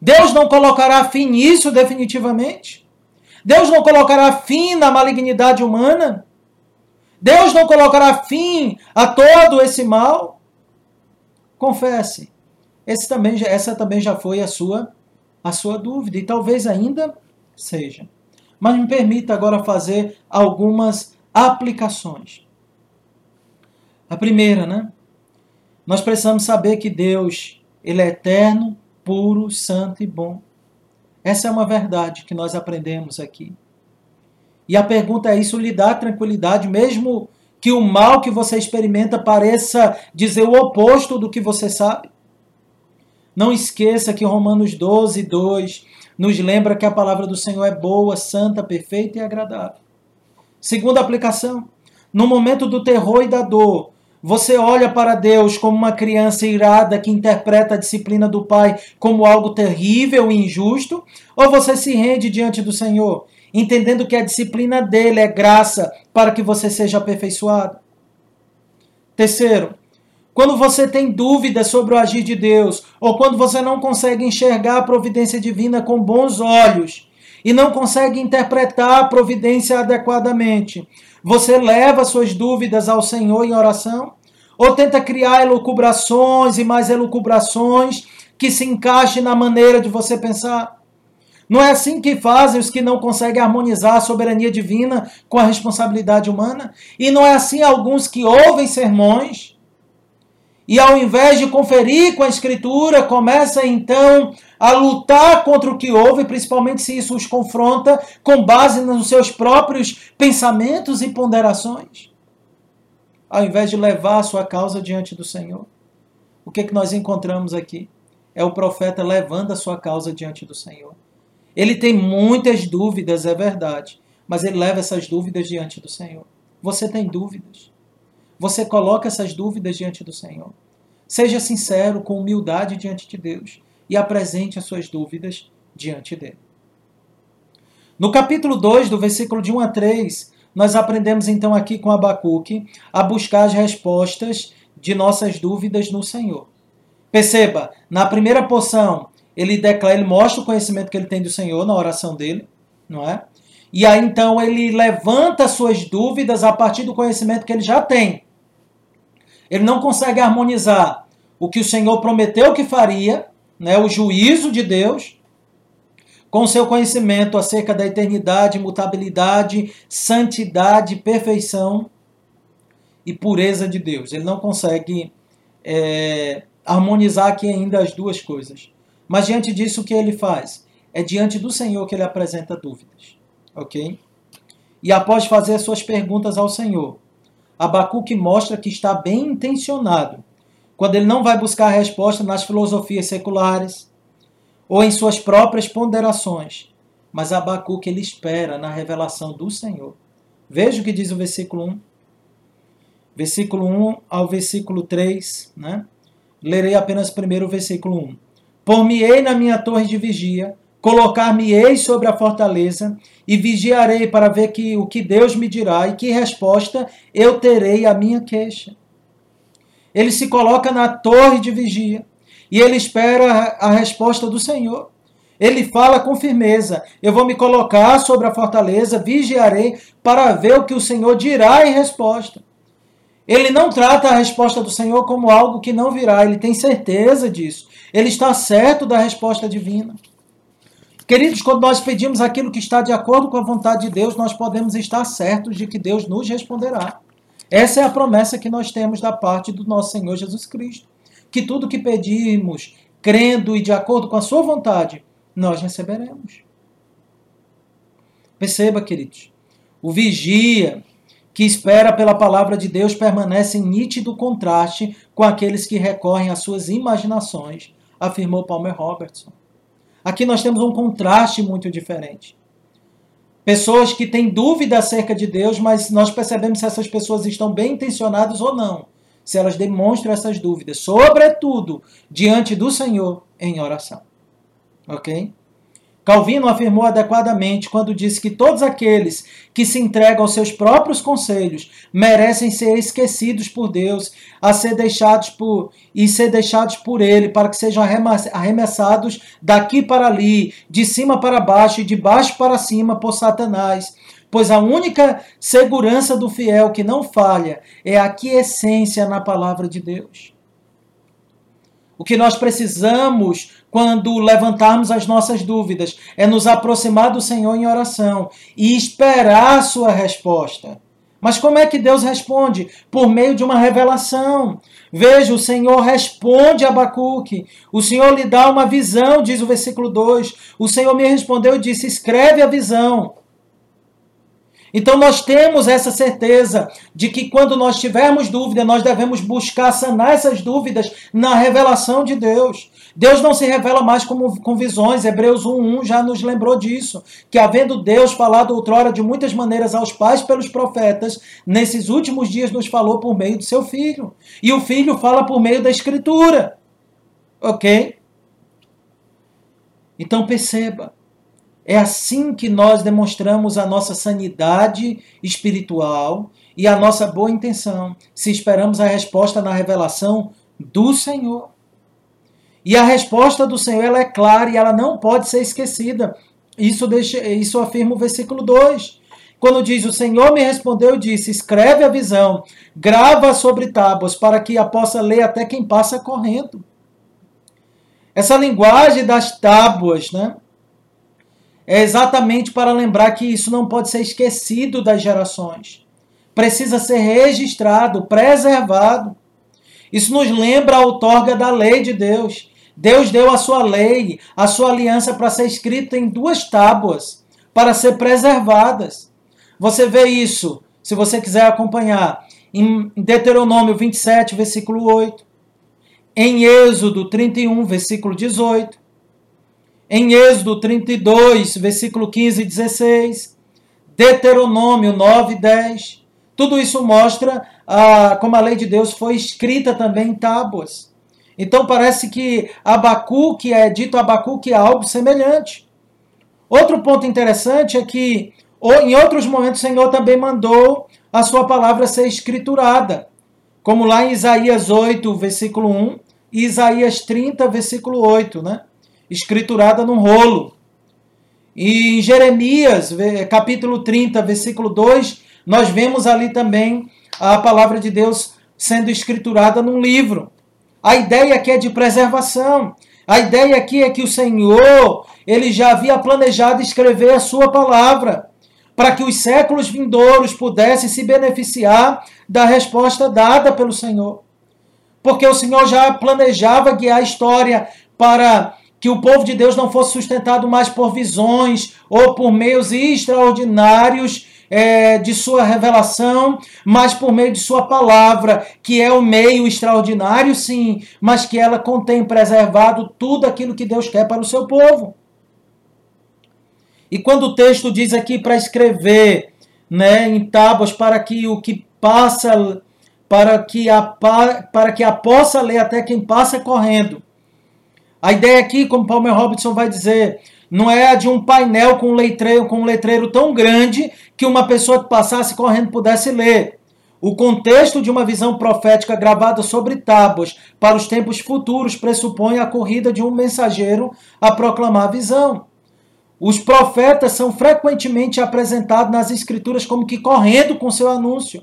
Deus não colocará fim nisso definitivamente? Deus não colocará fim na malignidade humana? Deus não colocará fim a todo esse mal? Confesse. Esse também, essa também já foi a sua, a sua dúvida, e talvez ainda seja. Mas me permita agora fazer algumas aplicações. A primeira, né? Nós precisamos saber que Deus, ele é eterno, puro, santo e bom. Essa é uma verdade que nós aprendemos aqui. E a pergunta é: isso lhe dá tranquilidade, mesmo que o mal que você experimenta pareça dizer o oposto do que você sabe? Não esqueça que Romanos 12, 2 nos lembra que a palavra do Senhor é boa, santa, perfeita e agradável. Segunda aplicação: no momento do terror e da dor, você olha para Deus como uma criança irada que interpreta a disciplina do Pai como algo terrível e injusto? Ou você se rende diante do Senhor, entendendo que a disciplina dele é graça para que você seja aperfeiçoado? Terceiro, quando você tem dúvidas sobre o agir de Deus, ou quando você não consegue enxergar a providência divina com bons olhos e não consegue interpretar a providência adequadamente, você leva suas dúvidas ao Senhor em oração? Ou tenta criar elucubrações e mais elucubrações que se encaixem na maneira de você pensar? Não é assim que fazem os que não conseguem harmonizar a soberania divina com a responsabilidade humana? E não é assim alguns que ouvem sermões e, ao invés de conferir com a Escritura, começam então a lutar contra o que houve, principalmente se isso os confronta com base nos seus próprios pensamentos e ponderações, ao invés de levar a sua causa diante do Senhor. O que, é que nós encontramos aqui? É o profeta levando a sua causa diante do Senhor. Ele tem muitas dúvidas, é verdade, mas ele leva essas dúvidas diante do Senhor. Você tem dúvidas? Você coloca essas dúvidas diante do Senhor. Seja sincero, com humildade diante de Deus e apresente as suas dúvidas diante dele. No capítulo 2, do versículo de 1 a 3, nós aprendemos então aqui com Abacuque a buscar as respostas de nossas dúvidas no Senhor. Perceba, na primeira porção, ele declara, ele mostra o conhecimento que ele tem do Senhor na oração dele, não é? E aí então ele levanta suas dúvidas a partir do conhecimento que ele já tem. Ele não consegue harmonizar o que o Senhor prometeu que faria né, o juízo de Deus, com seu conhecimento acerca da eternidade, mutabilidade, santidade, perfeição e pureza de Deus. Ele não consegue é, harmonizar aqui ainda as duas coisas. Mas diante disso, o que ele faz? É diante do Senhor que ele apresenta dúvidas. Ok? E após fazer suas perguntas ao Senhor, Abacuque mostra que está bem intencionado quando ele não vai buscar resposta nas filosofias seculares ou em suas próprias ponderações, mas Abacuque ele espera na revelação do Senhor. Veja o que diz o versículo 1. Versículo 1 ao versículo 3, né? Lerei apenas primeiro o versículo 1. Por-me-ei na minha torre de vigia, colocar-me-ei sobre a fortaleza e vigiarei para ver que, o que Deus me dirá e que resposta eu terei à minha queixa. Ele se coloca na torre de vigia e ele espera a resposta do Senhor. Ele fala com firmeza: Eu vou me colocar sobre a fortaleza, vigiarei para ver o que o Senhor dirá em resposta. Ele não trata a resposta do Senhor como algo que não virá, ele tem certeza disso. Ele está certo da resposta divina. Queridos, quando nós pedimos aquilo que está de acordo com a vontade de Deus, nós podemos estar certos de que Deus nos responderá. Essa é a promessa que nós temos da parte do nosso Senhor Jesus Cristo. Que tudo que pedirmos, crendo e de acordo com a sua vontade, nós receberemos. Perceba, queridos, o vigia que espera pela palavra de Deus permanece em nítido contraste com aqueles que recorrem às suas imaginações, afirmou Palmer Robertson. Aqui nós temos um contraste muito diferente. Pessoas que têm dúvida acerca de Deus, mas nós percebemos se essas pessoas estão bem intencionadas ou não, se elas demonstram essas dúvidas, sobretudo diante do Senhor em oração. Ok? Calvino afirmou adequadamente quando disse que todos aqueles que se entregam aos seus próprios conselhos merecem ser esquecidos por Deus, a ser deixados por e ser deixados por ele para que sejam arremessados daqui para ali, de cima para baixo e de baixo para cima por Satanás. Pois a única segurança do fiel que não falha é a na palavra de Deus. O que nós precisamos quando levantarmos as nossas dúvidas é nos aproximar do Senhor em oração e esperar a sua resposta. Mas como é que Deus responde? Por meio de uma revelação. Veja, o Senhor responde a Abacuque. O Senhor lhe dá uma visão, diz o versículo 2. O Senhor me respondeu e disse: escreve a visão. Então nós temos essa certeza de que quando nós tivermos dúvida, nós devemos buscar sanar essas dúvidas na revelação de Deus. Deus não se revela mais como, com visões. Hebreus 1.1 já nos lembrou disso. Que havendo Deus falado outrora de muitas maneiras aos pais pelos profetas, nesses últimos dias nos falou por meio do seu Filho. E o Filho fala por meio da Escritura. Ok? Então perceba, é assim que nós demonstramos a nossa sanidade espiritual e a nossa boa intenção, se esperamos a resposta na revelação do Senhor. E a resposta do Senhor ela é clara e ela não pode ser esquecida. Isso, deixa, isso afirma o versículo 2. Quando diz: O Senhor me respondeu e disse: Escreve a visão, grava sobre tábuas, para que a possa ler até quem passa correndo. Essa linguagem das tábuas, né? É exatamente para lembrar que isso não pode ser esquecido das gerações. Precisa ser registrado, preservado. Isso nos lembra a outorga da lei de Deus. Deus deu a sua lei, a sua aliança para ser escrita em duas tábuas, para ser preservadas. Você vê isso, se você quiser acompanhar, em Deuteronômio 27, versículo 8, em Êxodo 31, versículo 18, em Êxodo 32, versículo 15 e 16, Deuteronômio 9 e 10. Tudo isso mostra ah, como a lei de Deus foi escrita também em tábuas. Então parece que Abacuque é dito Abacuque é algo semelhante. Outro ponto interessante é que em outros momentos o Senhor também mandou a sua palavra ser escriturada, como lá em Isaías 8, versículo 1, e Isaías 30, versículo 8, né? Escriturada num rolo. E em Jeremias, capítulo 30, versículo 2, nós vemos ali também a palavra de Deus sendo escriturada num livro. A ideia aqui é de preservação. A ideia aqui é que o Senhor, ele já havia planejado escrever a sua palavra, para que os séculos vindouros pudessem se beneficiar da resposta dada pelo Senhor. Porque o Senhor já planejava guiar a história para que o povo de Deus não fosse sustentado mais por visões ou por meios extraordinários é, de sua revelação, mas por meio de sua palavra, que é o meio extraordinário, sim, mas que ela contém preservado tudo aquilo que Deus quer para o seu povo. E quando o texto diz aqui para escrever né, em tábuas para que o que passa, para que a, para que a possa ler até quem passa correndo, a ideia aqui, como Palmer Robertson vai dizer, não é a de um painel com um letreiro, com um letreiro tão grande que uma pessoa que passasse correndo pudesse ler. O contexto de uma visão profética gravada sobre tábuas para os tempos futuros pressupõe a corrida de um mensageiro a proclamar a visão. Os profetas são frequentemente apresentados nas escrituras como que correndo com seu anúncio.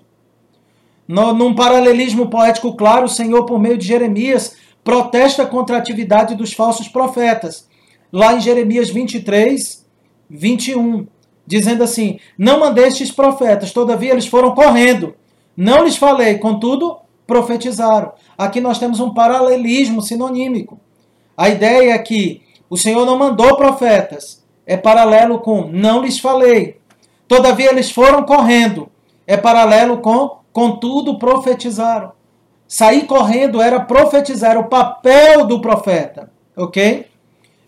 No, num paralelismo poético claro, o Senhor, por meio de Jeremias, protesta contra a atividade dos falsos profetas. Lá em Jeremias 23, 21, dizendo assim: Não mandestes profetas, todavia eles foram correndo. Não lhes falei, contudo, profetizaram. Aqui nós temos um paralelismo sinonímico. A ideia é que o Senhor não mandou profetas, é paralelo com não lhes falei. Todavia eles foram correndo. é paralelo com contudo profetizaram. Sair correndo era profetizar, o papel do profeta, ok?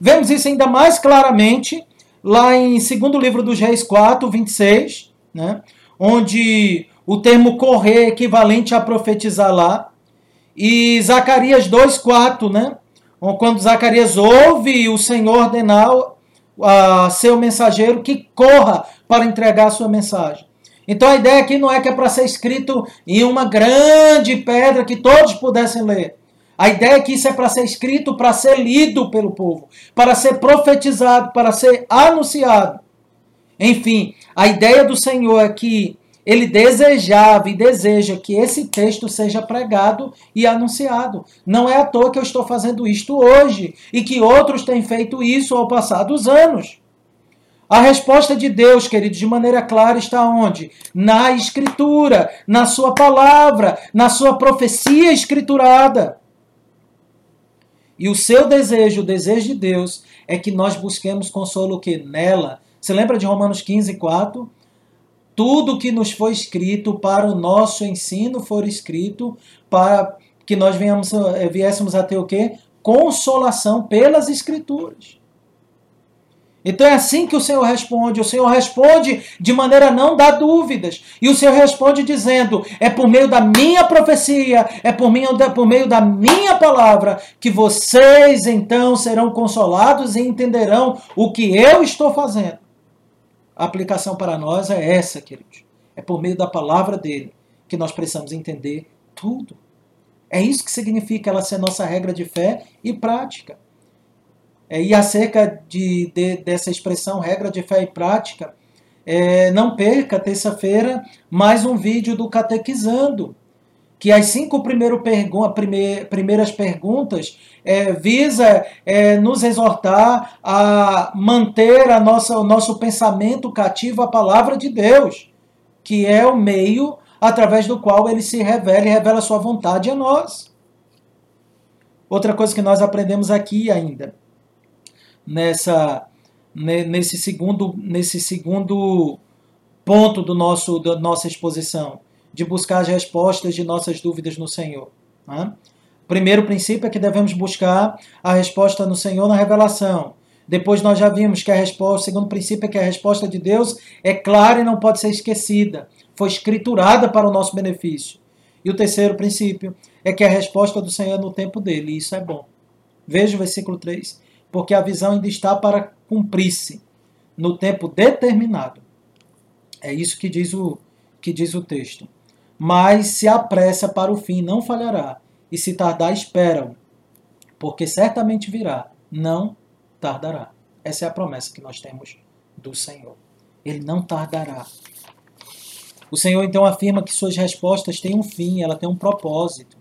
Vemos isso ainda mais claramente lá em 2 livro dos Reis 4, 26, né? onde o termo correr é equivalente a profetizar lá. E Zacarias 2, 4, né? quando Zacarias ouve o Senhor ordenar a seu mensageiro que corra para entregar a sua mensagem. Então a ideia aqui não é que é para ser escrito em uma grande pedra que todos pudessem ler. A ideia é que isso é para ser escrito, para ser lido pelo povo, para ser profetizado, para ser anunciado. Enfim, a ideia do Senhor é que ele desejava e deseja que esse texto seja pregado e anunciado. Não é à toa que eu estou fazendo isto hoje e que outros têm feito isso ao passar dos anos. A resposta de Deus, queridos, de maneira clara está onde? Na Escritura, na Sua palavra, na Sua profecia escriturada. E o seu desejo, o desejo de Deus, é que nós busquemos consolo que nela. Você lembra de Romanos 15, 4? Tudo que nos foi escrito para o nosso ensino for escrito para que nós venhamos, eh, viéssemos a ter o quê? Consolação pelas Escrituras. Então é assim que o Senhor responde. O Senhor responde de maneira a não dar dúvidas. E o Senhor responde dizendo: é por meio da minha profecia, é por meio da, por meio da minha palavra, que vocês então serão consolados e entenderão o que eu estou fazendo. A aplicação para nós é essa, queridos. É por meio da palavra dele que nós precisamos entender tudo. É isso que significa ela ser nossa regra de fé e prática. É, e acerca de, de, dessa expressão regra de fé e prática, é, não perca terça-feira mais um vídeo do Catequizando, que as cinco primeiro pergu primeir, primeiras perguntas é, visa é, nos exortar a manter a nossa, o nosso pensamento cativo à palavra de Deus, que é o meio através do qual ele se revela e revela sua vontade a nós. Outra coisa que nós aprendemos aqui ainda nessa nesse segundo nesse segundo ponto do nosso da nossa exposição de buscar as respostas de nossas dúvidas no Senhor. Né? Primeiro princípio é que devemos buscar a resposta no Senhor na revelação. Depois nós já vimos que a resposta, o segundo princípio é que a resposta de Deus é clara e não pode ser esquecida. Foi escriturada para o nosso benefício. E o terceiro princípio é que a resposta do Senhor é no tempo dele, e isso é bom. Veja o versículo 3 porque a visão ainda está para cumprir-se no tempo determinado. É isso que diz o, que diz o texto. Mas se apressa para o fim, não falhará, e se tardar, espera-o, porque certamente virá, não tardará. Essa é a promessa que nós temos do Senhor. Ele não tardará. O Senhor então afirma que suas respostas têm um fim, ela tem um propósito.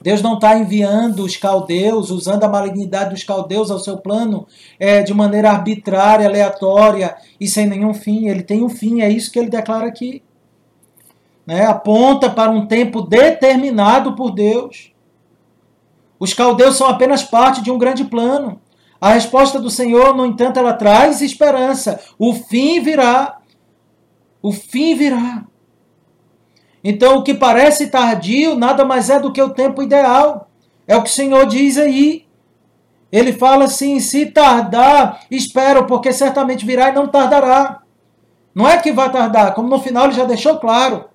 Deus não está enviando os caldeus, usando a malignidade dos caldeus ao seu plano é, de maneira arbitrária, aleatória e sem nenhum fim. Ele tem um fim, é isso que ele declara aqui. Né? Aponta para um tempo determinado por Deus. Os caldeus são apenas parte de um grande plano. A resposta do Senhor, no entanto, ela traz esperança. O fim virá. O fim virá. Então, o que parece tardio nada mais é do que o tempo ideal. É o que o Senhor diz aí. Ele fala assim: se tardar, espero, porque certamente virá e não tardará. Não é que vai tardar, como no final ele já deixou claro.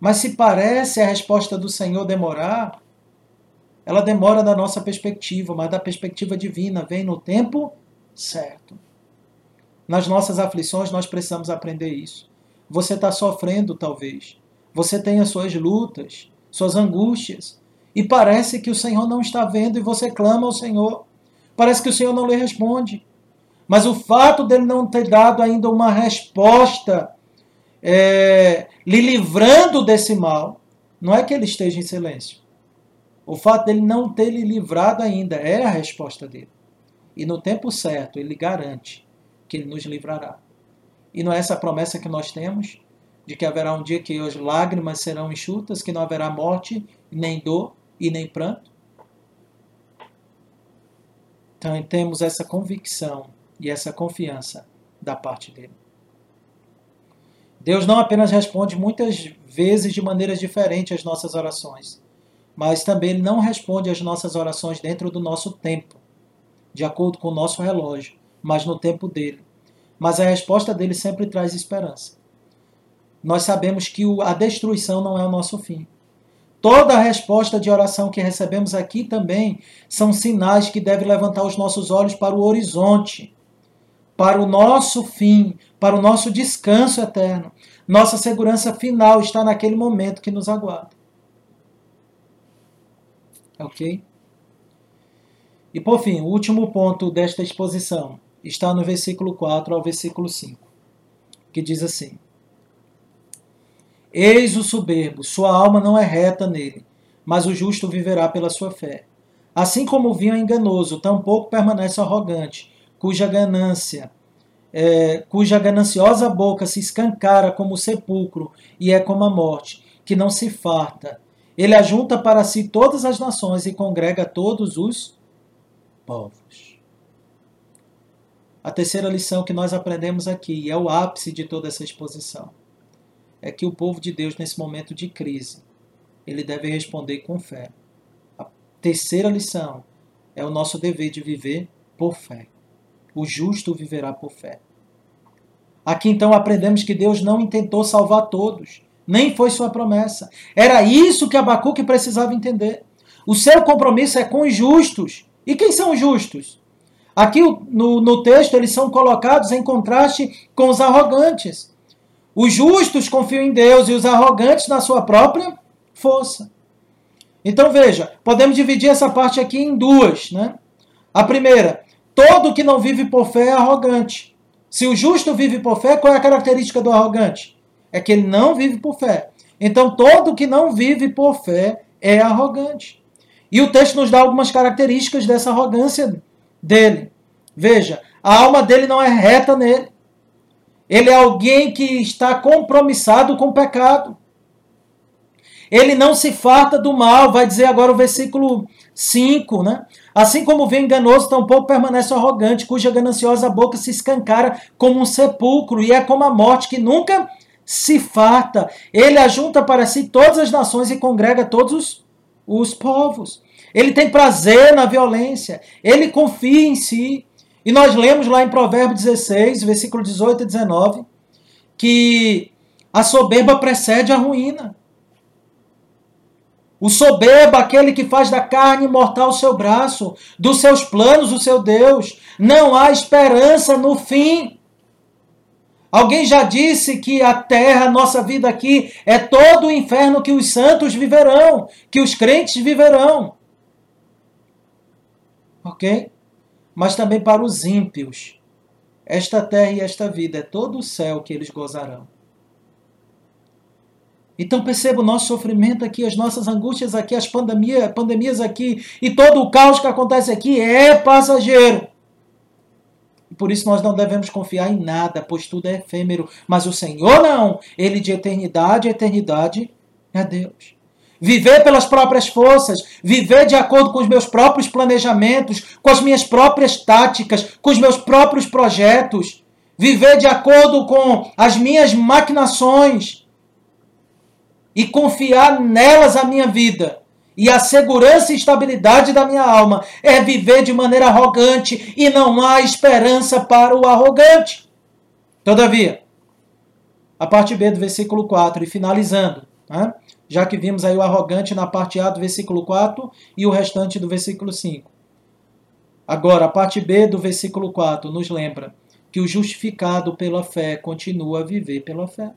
Mas se parece a resposta do Senhor demorar, ela demora da nossa perspectiva, mas da perspectiva divina, vem no tempo certo. Nas nossas aflições, nós precisamos aprender isso. Você está sofrendo, talvez. Você tem as suas lutas, suas angústias. E parece que o Senhor não está vendo e você clama ao Senhor. Parece que o Senhor não lhe responde. Mas o fato dele não ter dado ainda uma resposta é, lhe livrando desse mal, não é que ele esteja em silêncio. O fato dele não ter lhe livrado ainda é a resposta dele. E no tempo certo, ele garante que ele nos livrará. E não é essa a promessa que nós temos? De que haverá um dia que as lágrimas serão enxutas, que não haverá morte, nem dor e nem pranto? Então temos essa convicção e essa confiança da parte dele. Deus não apenas responde muitas vezes de maneiras diferentes às nossas orações, mas também não responde às nossas orações dentro do nosso tempo, de acordo com o nosso relógio, mas no tempo dele. Mas a resposta dele sempre traz esperança. Nós sabemos que a destruição não é o nosso fim. Toda a resposta de oração que recebemos aqui também são sinais que devem levantar os nossos olhos para o horizonte, para o nosso fim, para o nosso descanso eterno. Nossa segurança final está naquele momento que nos aguarda. Ok? E por fim, o último ponto desta exposição está no versículo 4 ao versículo 5, que diz assim: Eis o soberbo, sua alma não é reta nele, mas o justo viverá pela sua fé. Assim como o vinho é enganoso, tampouco permanece arrogante, cuja ganância, é, cuja gananciosa boca se escancara como o sepulcro e é como a morte, que não se farta. Ele ajunta para si todas as nações e congrega todos os povos. A terceira lição que nós aprendemos aqui, e é o ápice de toda essa exposição, é que o povo de Deus, nesse momento de crise, ele deve responder com fé. A terceira lição é o nosso dever de viver por fé. O justo viverá por fé. Aqui então aprendemos que Deus não intentou salvar todos, nem foi sua promessa. Era isso que Abacuque precisava entender. O seu compromisso é com os justos. E quem são os justos? Aqui no, no texto eles são colocados em contraste com os arrogantes. Os justos confiam em Deus e os arrogantes na sua própria força. Então veja, podemos dividir essa parte aqui em duas. Né? A primeira, Todo que não vive por fé é arrogante. Se o justo vive por fé, qual é a característica do arrogante? É que ele não vive por fé. Então, todo que não vive por fé é arrogante. E o texto nos dá algumas características dessa arrogância dele. Veja, a alma dele não é reta nele. Ele é alguém que está compromissado com o pecado. Ele não se farta do mal, vai dizer agora o versículo 5, né? Assim como vem enganoso, tampouco permanece arrogante, cuja gananciosa boca se escancara como um sepulcro, e é como a morte que nunca se farta. Ele ajunta para si todas as nações e congrega todos os, os povos. Ele tem prazer na violência, ele confia em si. E nós lemos lá em Provérbios 16, versículo 18 e 19, que a soberba precede a ruína. O soberbo, aquele que faz da carne mortal o seu braço, dos seus planos o seu Deus. Não há esperança no fim. Alguém já disse que a terra, nossa vida aqui, é todo o inferno que os santos viverão, que os crentes viverão. Ok? Mas também para os ímpios. Esta terra e esta vida é todo o céu que eles gozarão. Então perceba o nosso sofrimento aqui, as nossas angústias aqui, as pandemia, pandemias aqui e todo o caos que acontece aqui é passageiro. E por isso nós não devemos confiar em nada, pois tudo é efêmero. Mas o Senhor não. Ele de eternidade a eternidade é Deus. Viver pelas próprias forças, viver de acordo com os meus próprios planejamentos, com as minhas próprias táticas, com os meus próprios projetos, viver de acordo com as minhas maquinações e confiar nelas a minha vida e a segurança e estabilidade da minha alma é viver de maneira arrogante e não há esperança para o arrogante. Todavia, a parte B do versículo 4 e finalizando, né? Já que vimos aí o arrogante na parte A do versículo 4 e o restante do versículo 5. Agora, a parte B do versículo 4 nos lembra que o justificado pela fé continua a viver pela fé.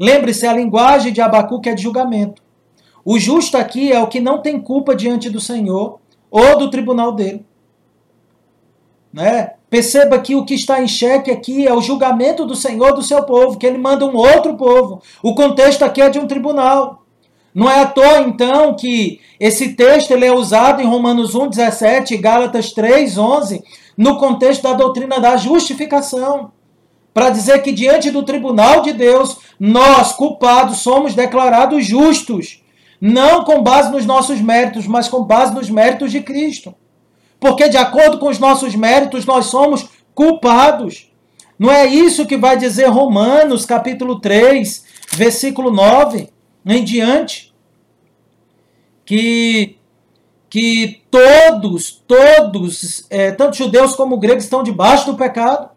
Lembre-se, a linguagem de Abacuque é de julgamento. O justo aqui é o que não tem culpa diante do Senhor ou do tribunal dele. Né? Perceba que o que está em xeque aqui é o julgamento do Senhor do seu povo, que ele manda um outro povo. O contexto aqui é de um tribunal. Não é à toa, então, que esse texto ele é usado em Romanos 1, 17 e Gálatas 3, 11, no contexto da doutrina da justificação para dizer que diante do tribunal de Deus, nós, culpados, somos declarados justos, não com base nos nossos méritos, mas com base nos méritos de Cristo. Porque, de acordo com os nossos méritos, nós somos culpados. Não é isso que vai dizer Romanos, capítulo 3, versículo 9 em diante? Que, que todos, todos, é, tanto judeus como gregos, estão debaixo do pecado.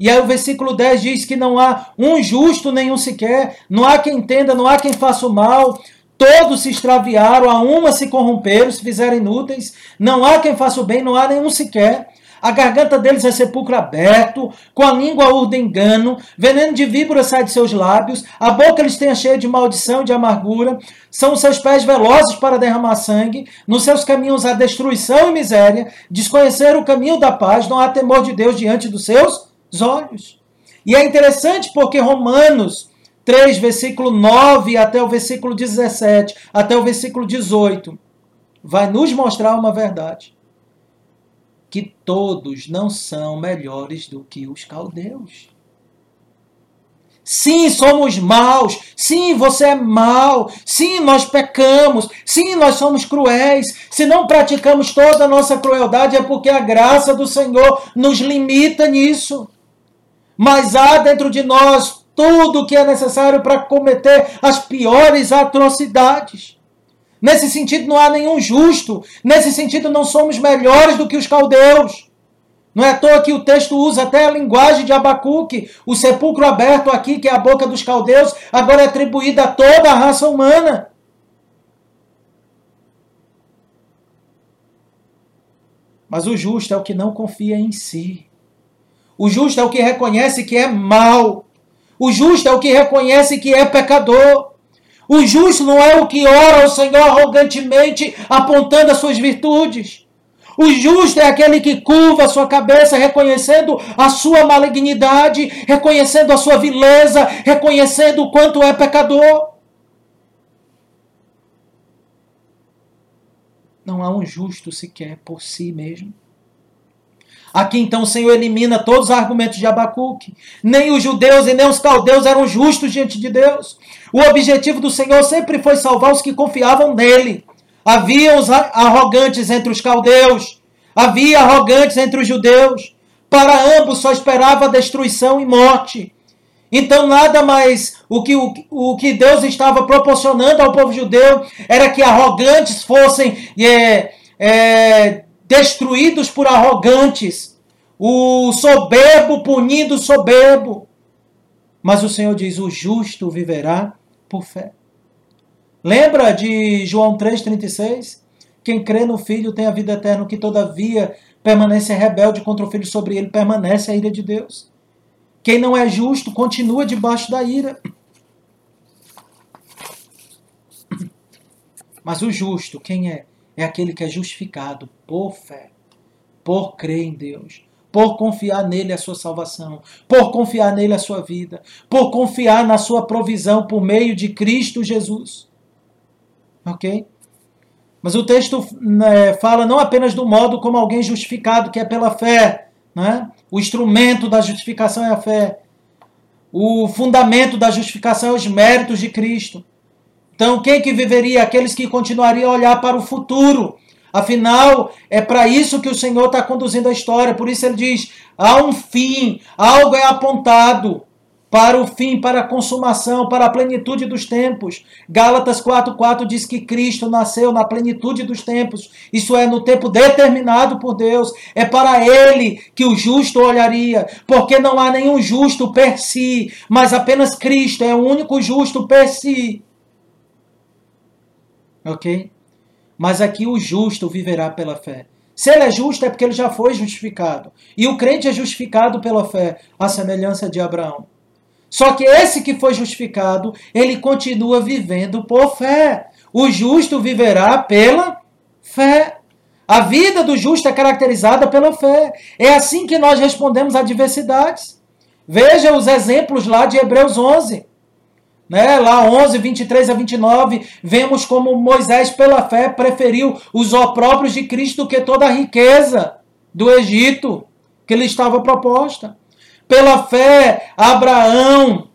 E aí o versículo 10 diz que não há um justo nenhum sequer, não há quem entenda, não há quem faça o mal, todos se extraviaram, a uma se corromperam, se fizeram inúteis, não há quem faça o bem, não há nenhum sequer. A garganta deles é sepulcro aberto, com a língua urda engano, veneno de víbora sai de seus lábios, a boca eles têm cheia de maldição e de amargura, são os seus pés velozes para derramar sangue, nos seus caminhos há destruição e miséria, desconhecer o caminho da paz, não há temor de Deus diante dos seus olhos. E é interessante porque Romanos 3, versículo 9 até o versículo 17, até o versículo 18, vai nos mostrar uma verdade. Que todos não são melhores do que os caldeus. Sim, somos maus. Sim, você é mau. Sim, nós pecamos. Sim, nós somos cruéis. Se não praticamos toda a nossa crueldade, é porque a graça do Senhor nos limita nisso mas há dentro de nós tudo o que é necessário para cometer as piores atrocidades. Nesse sentido, não há nenhum justo. Nesse sentido, não somos melhores do que os caldeus. Não é à toa que o texto usa até a linguagem de Abacuque. O sepulcro aberto aqui, que é a boca dos caldeus, agora é atribuída a toda a raça humana. Mas o justo é o que não confia em si. O justo é o que reconhece que é mal. O justo é o que reconhece que é pecador. O justo não é o que ora ao Senhor arrogantemente, apontando as suas virtudes. O justo é aquele que curva a sua cabeça, reconhecendo a sua malignidade, reconhecendo a sua vileza, reconhecendo o quanto é pecador. Não há um justo sequer por si mesmo. Aqui então o Senhor elimina todos os argumentos de Abacuque. Nem os judeus e nem os caldeus eram justos diante de Deus. O objetivo do Senhor sempre foi salvar os que confiavam nele. Havia os arrogantes entre os caldeus, havia arrogantes entre os judeus. Para ambos só esperava destruição e morte. Então, nada mais o que, o, o que Deus estava proporcionando ao povo judeu era que arrogantes fossem é, é, destruídos por arrogantes, o soberbo punindo o soberbo. Mas o Senhor diz: o justo viverá por fé. Lembra de João 3,36? Quem crê no Filho tem a vida eterna, que todavia permanece rebelde contra o Filho sobre ele, permanece a ira de Deus. Quem não é justo continua debaixo da ira. Mas o justo, quem é? É aquele que é justificado por fé, por crer em Deus, por confiar nele a sua salvação, por confiar nele a sua vida, por confiar na sua provisão por meio de Cristo Jesus. Ok? Mas o texto né, fala não apenas do modo como alguém justificado, que é pela fé. Né? O instrumento da justificação é a fé. O fundamento da justificação é os méritos de Cristo. Então, quem que viveria? Aqueles que continuariam a olhar para o futuro. Afinal, é para isso que o Senhor está conduzindo a história. Por isso ele diz: há um fim, algo é apontado para o fim, para a consumação, para a plenitude dos tempos. Gálatas 4,4 diz que Cristo nasceu na plenitude dos tempos, isso é, no tempo determinado por Deus. É para Ele que o justo olharia, porque não há nenhum justo per si, mas apenas Cristo é o único justo per si ok? Mas aqui o justo viverá pela fé. Se ele é justo, é porque ele já foi justificado. E o crente é justificado pela fé, à semelhança de Abraão. Só que esse que foi justificado, ele continua vivendo por fé. O justo viverá pela fé. A vida do justo é caracterizada pela fé. É assim que nós respondemos a adversidades. Veja os exemplos lá de Hebreus 11. Né? Lá 11, 23 a 29, vemos como Moisés, pela fé, preferiu os opróprios de Cristo do que toda a riqueza do Egito que lhe estava proposta. Pela fé, Abraão,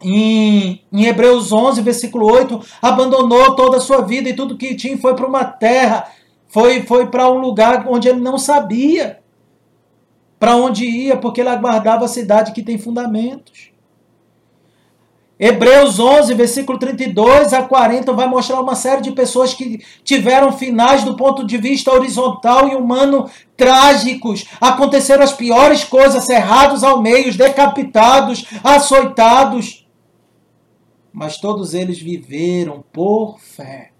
em, em Hebreus 11, versículo 8, abandonou toda a sua vida e tudo que tinha foi para uma terra, foi, foi para um lugar onde ele não sabia para onde ia, porque ele aguardava a cidade que tem fundamentos. Hebreus 11, versículo 32 a 40, vai mostrar uma série de pessoas que tiveram finais do ponto de vista horizontal e humano trágicos. Aconteceram as piores coisas, cerrados ao meio, decapitados, açoitados. Mas todos eles viveram por fé.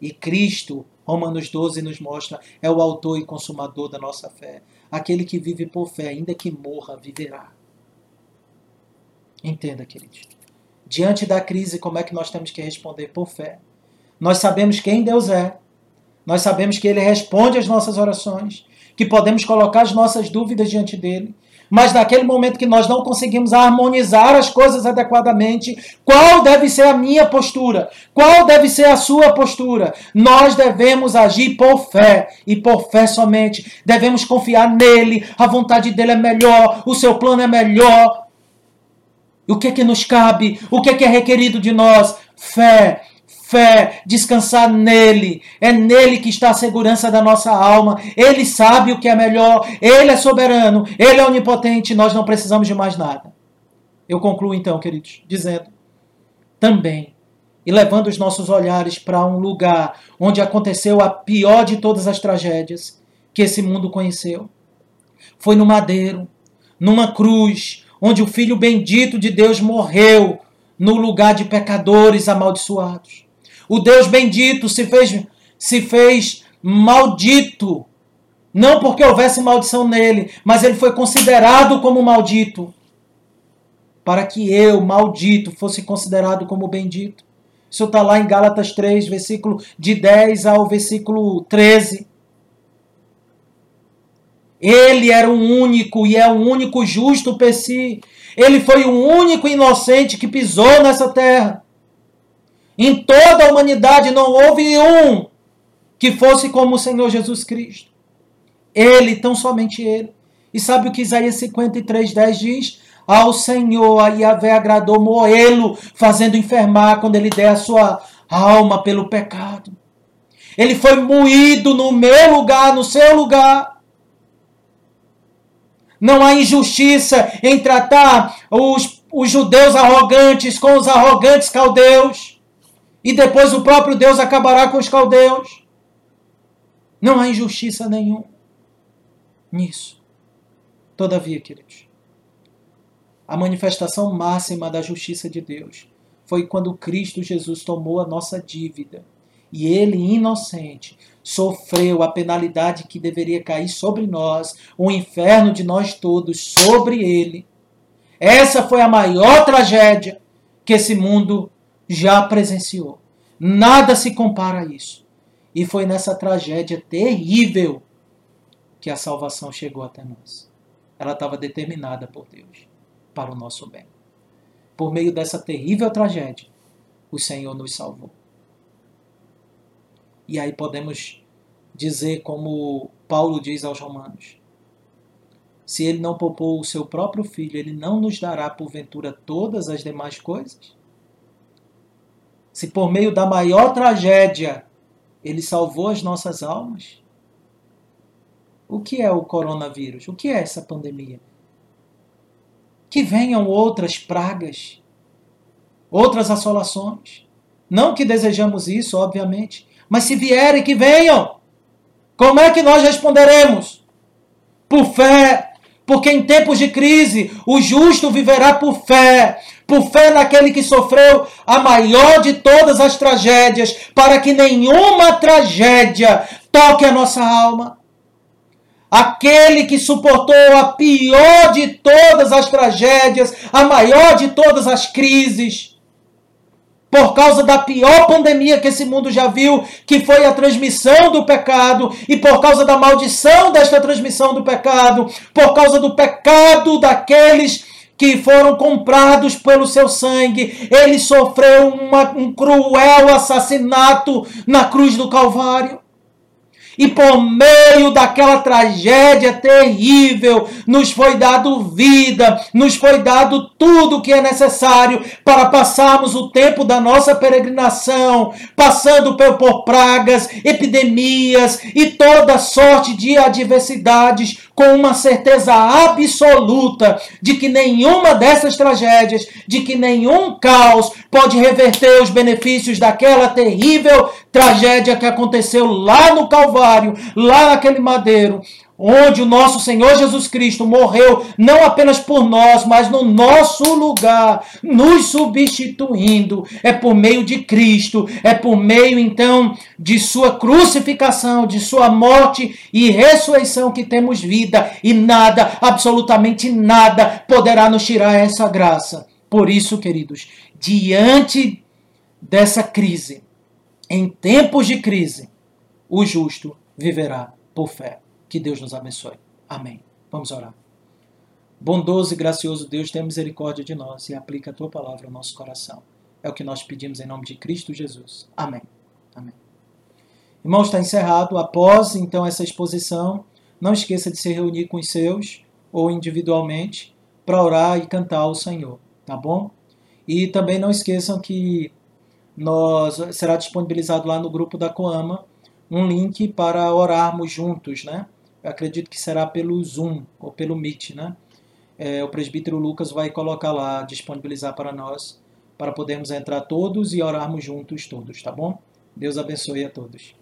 E Cristo, Romanos 12 nos mostra, é o autor e consumador da nossa fé. Aquele que vive por fé, ainda que morra, viverá. Entenda, queridos diante da crise, como é que nós temos que responder? Por fé. Nós sabemos quem Deus é, nós sabemos que Ele responde às nossas orações, que podemos colocar as nossas dúvidas diante dele. Mas naquele momento que nós não conseguimos harmonizar as coisas adequadamente, qual deve ser a minha postura? Qual deve ser a sua postura? Nós devemos agir por fé e por fé somente. Devemos confiar nele, a vontade dele é melhor, o seu plano é melhor, o que é que nos cabe? O que é que é requerido de nós? Fé, fé, descansar nele. É nele que está a segurança da nossa alma. Ele sabe o que é melhor, ele é soberano, ele é onipotente, nós não precisamos de mais nada. Eu concluo então, queridos, dizendo também e levando os nossos olhares para um lugar onde aconteceu a pior de todas as tragédias que esse mundo conheceu. Foi no madeiro, numa cruz, onde o Filho bendito de Deus morreu no lugar de pecadores amaldiçoados. O Deus bendito se fez, se fez maldito, não porque houvesse maldição nele, mas ele foi considerado como maldito, para que eu, maldito, fosse considerado como bendito. Isso está lá em Gálatas 3, versículo de 10 ao versículo 13. Ele era o único e é o único justo por si. Ele foi o único inocente que pisou nessa terra. Em toda a humanidade não houve um que fosse como o Senhor Jesus Cristo. Ele, tão somente ele. E sabe o que Isaías 53, 10 diz? Ao Senhor a Yahvé agradou moê-lo, fazendo enfermar quando ele der a sua alma pelo pecado. Ele foi moído no meu lugar, no seu lugar. Não há injustiça em tratar os, os judeus arrogantes com os arrogantes caldeus. E depois o próprio Deus acabará com os caldeus. Não há injustiça nenhuma nisso. Todavia, queridos, a manifestação máxima da justiça de Deus foi quando Cristo Jesus tomou a nossa dívida e ele, inocente, sofreu a penalidade que deveria cair sobre nós, o inferno de nós todos sobre ele. Essa foi a maior tragédia que esse mundo já presenciou. Nada se compara a isso. E foi nessa tragédia terrível que a salvação chegou até nós. Ela estava determinada por Deus para o nosso bem. Por meio dessa terrível tragédia, o Senhor nos salvou. E aí podemos dizer, como Paulo diz aos Romanos: Se ele não poupou o seu próprio filho, ele não nos dará porventura todas as demais coisas? Se por meio da maior tragédia ele salvou as nossas almas? O que é o coronavírus? O que é essa pandemia? Que venham outras pragas, outras assolações. Não que desejamos isso, obviamente, mas se vierem, que venham. Como é que nós responderemos? Por fé. Porque em tempos de crise, o justo viverá por fé. Por fé naquele que sofreu a maior de todas as tragédias, para que nenhuma tragédia toque a nossa alma. Aquele que suportou a pior de todas as tragédias, a maior de todas as crises por causa da pior pandemia que esse mundo já viu, que foi a transmissão do pecado, e por causa da maldição desta transmissão do pecado, por causa do pecado daqueles que foram comprados pelo seu sangue, ele sofreu uma, um cruel assassinato na cruz do Calvário. E por meio daquela tragédia terrível, nos foi dado vida, nos foi dado tudo o que é necessário para passarmos o tempo da nossa peregrinação, passando por pragas, epidemias e toda sorte de adversidades, com uma certeza absoluta de que nenhuma dessas tragédias, de que nenhum caos pode reverter os benefícios daquela terrível tragédia que aconteceu lá no Calvário, lá naquele madeiro, onde o nosso Senhor Jesus Cristo morreu não apenas por nós, mas no nosso lugar, nos substituindo. É por meio de Cristo, é por meio então de sua crucificação, de sua morte e ressurreição que temos vida, e nada, absolutamente nada, poderá nos tirar essa graça. Por isso, queridos, diante dessa crise, em tempos de crise, o justo viverá por fé. Que Deus nos abençoe. Amém. Vamos orar. Bondoso e gracioso Deus, tenha misericórdia de nós e aplica a tua palavra ao nosso coração. É o que nós pedimos em nome de Cristo Jesus. Amém. Amém. Irmãos, está encerrado. Após então essa exposição, não esqueça de se reunir com os seus ou individualmente para orar e cantar ao Senhor, tá bom? E também não esqueçam que nós será disponibilizado lá no grupo da Coama um link para orarmos juntos, né? Acredito que será pelo Zoom ou pelo Meet, né? É, o presbítero Lucas vai colocar lá, disponibilizar para nós, para podermos entrar todos e orarmos juntos todos, tá bom? Deus abençoe a todos.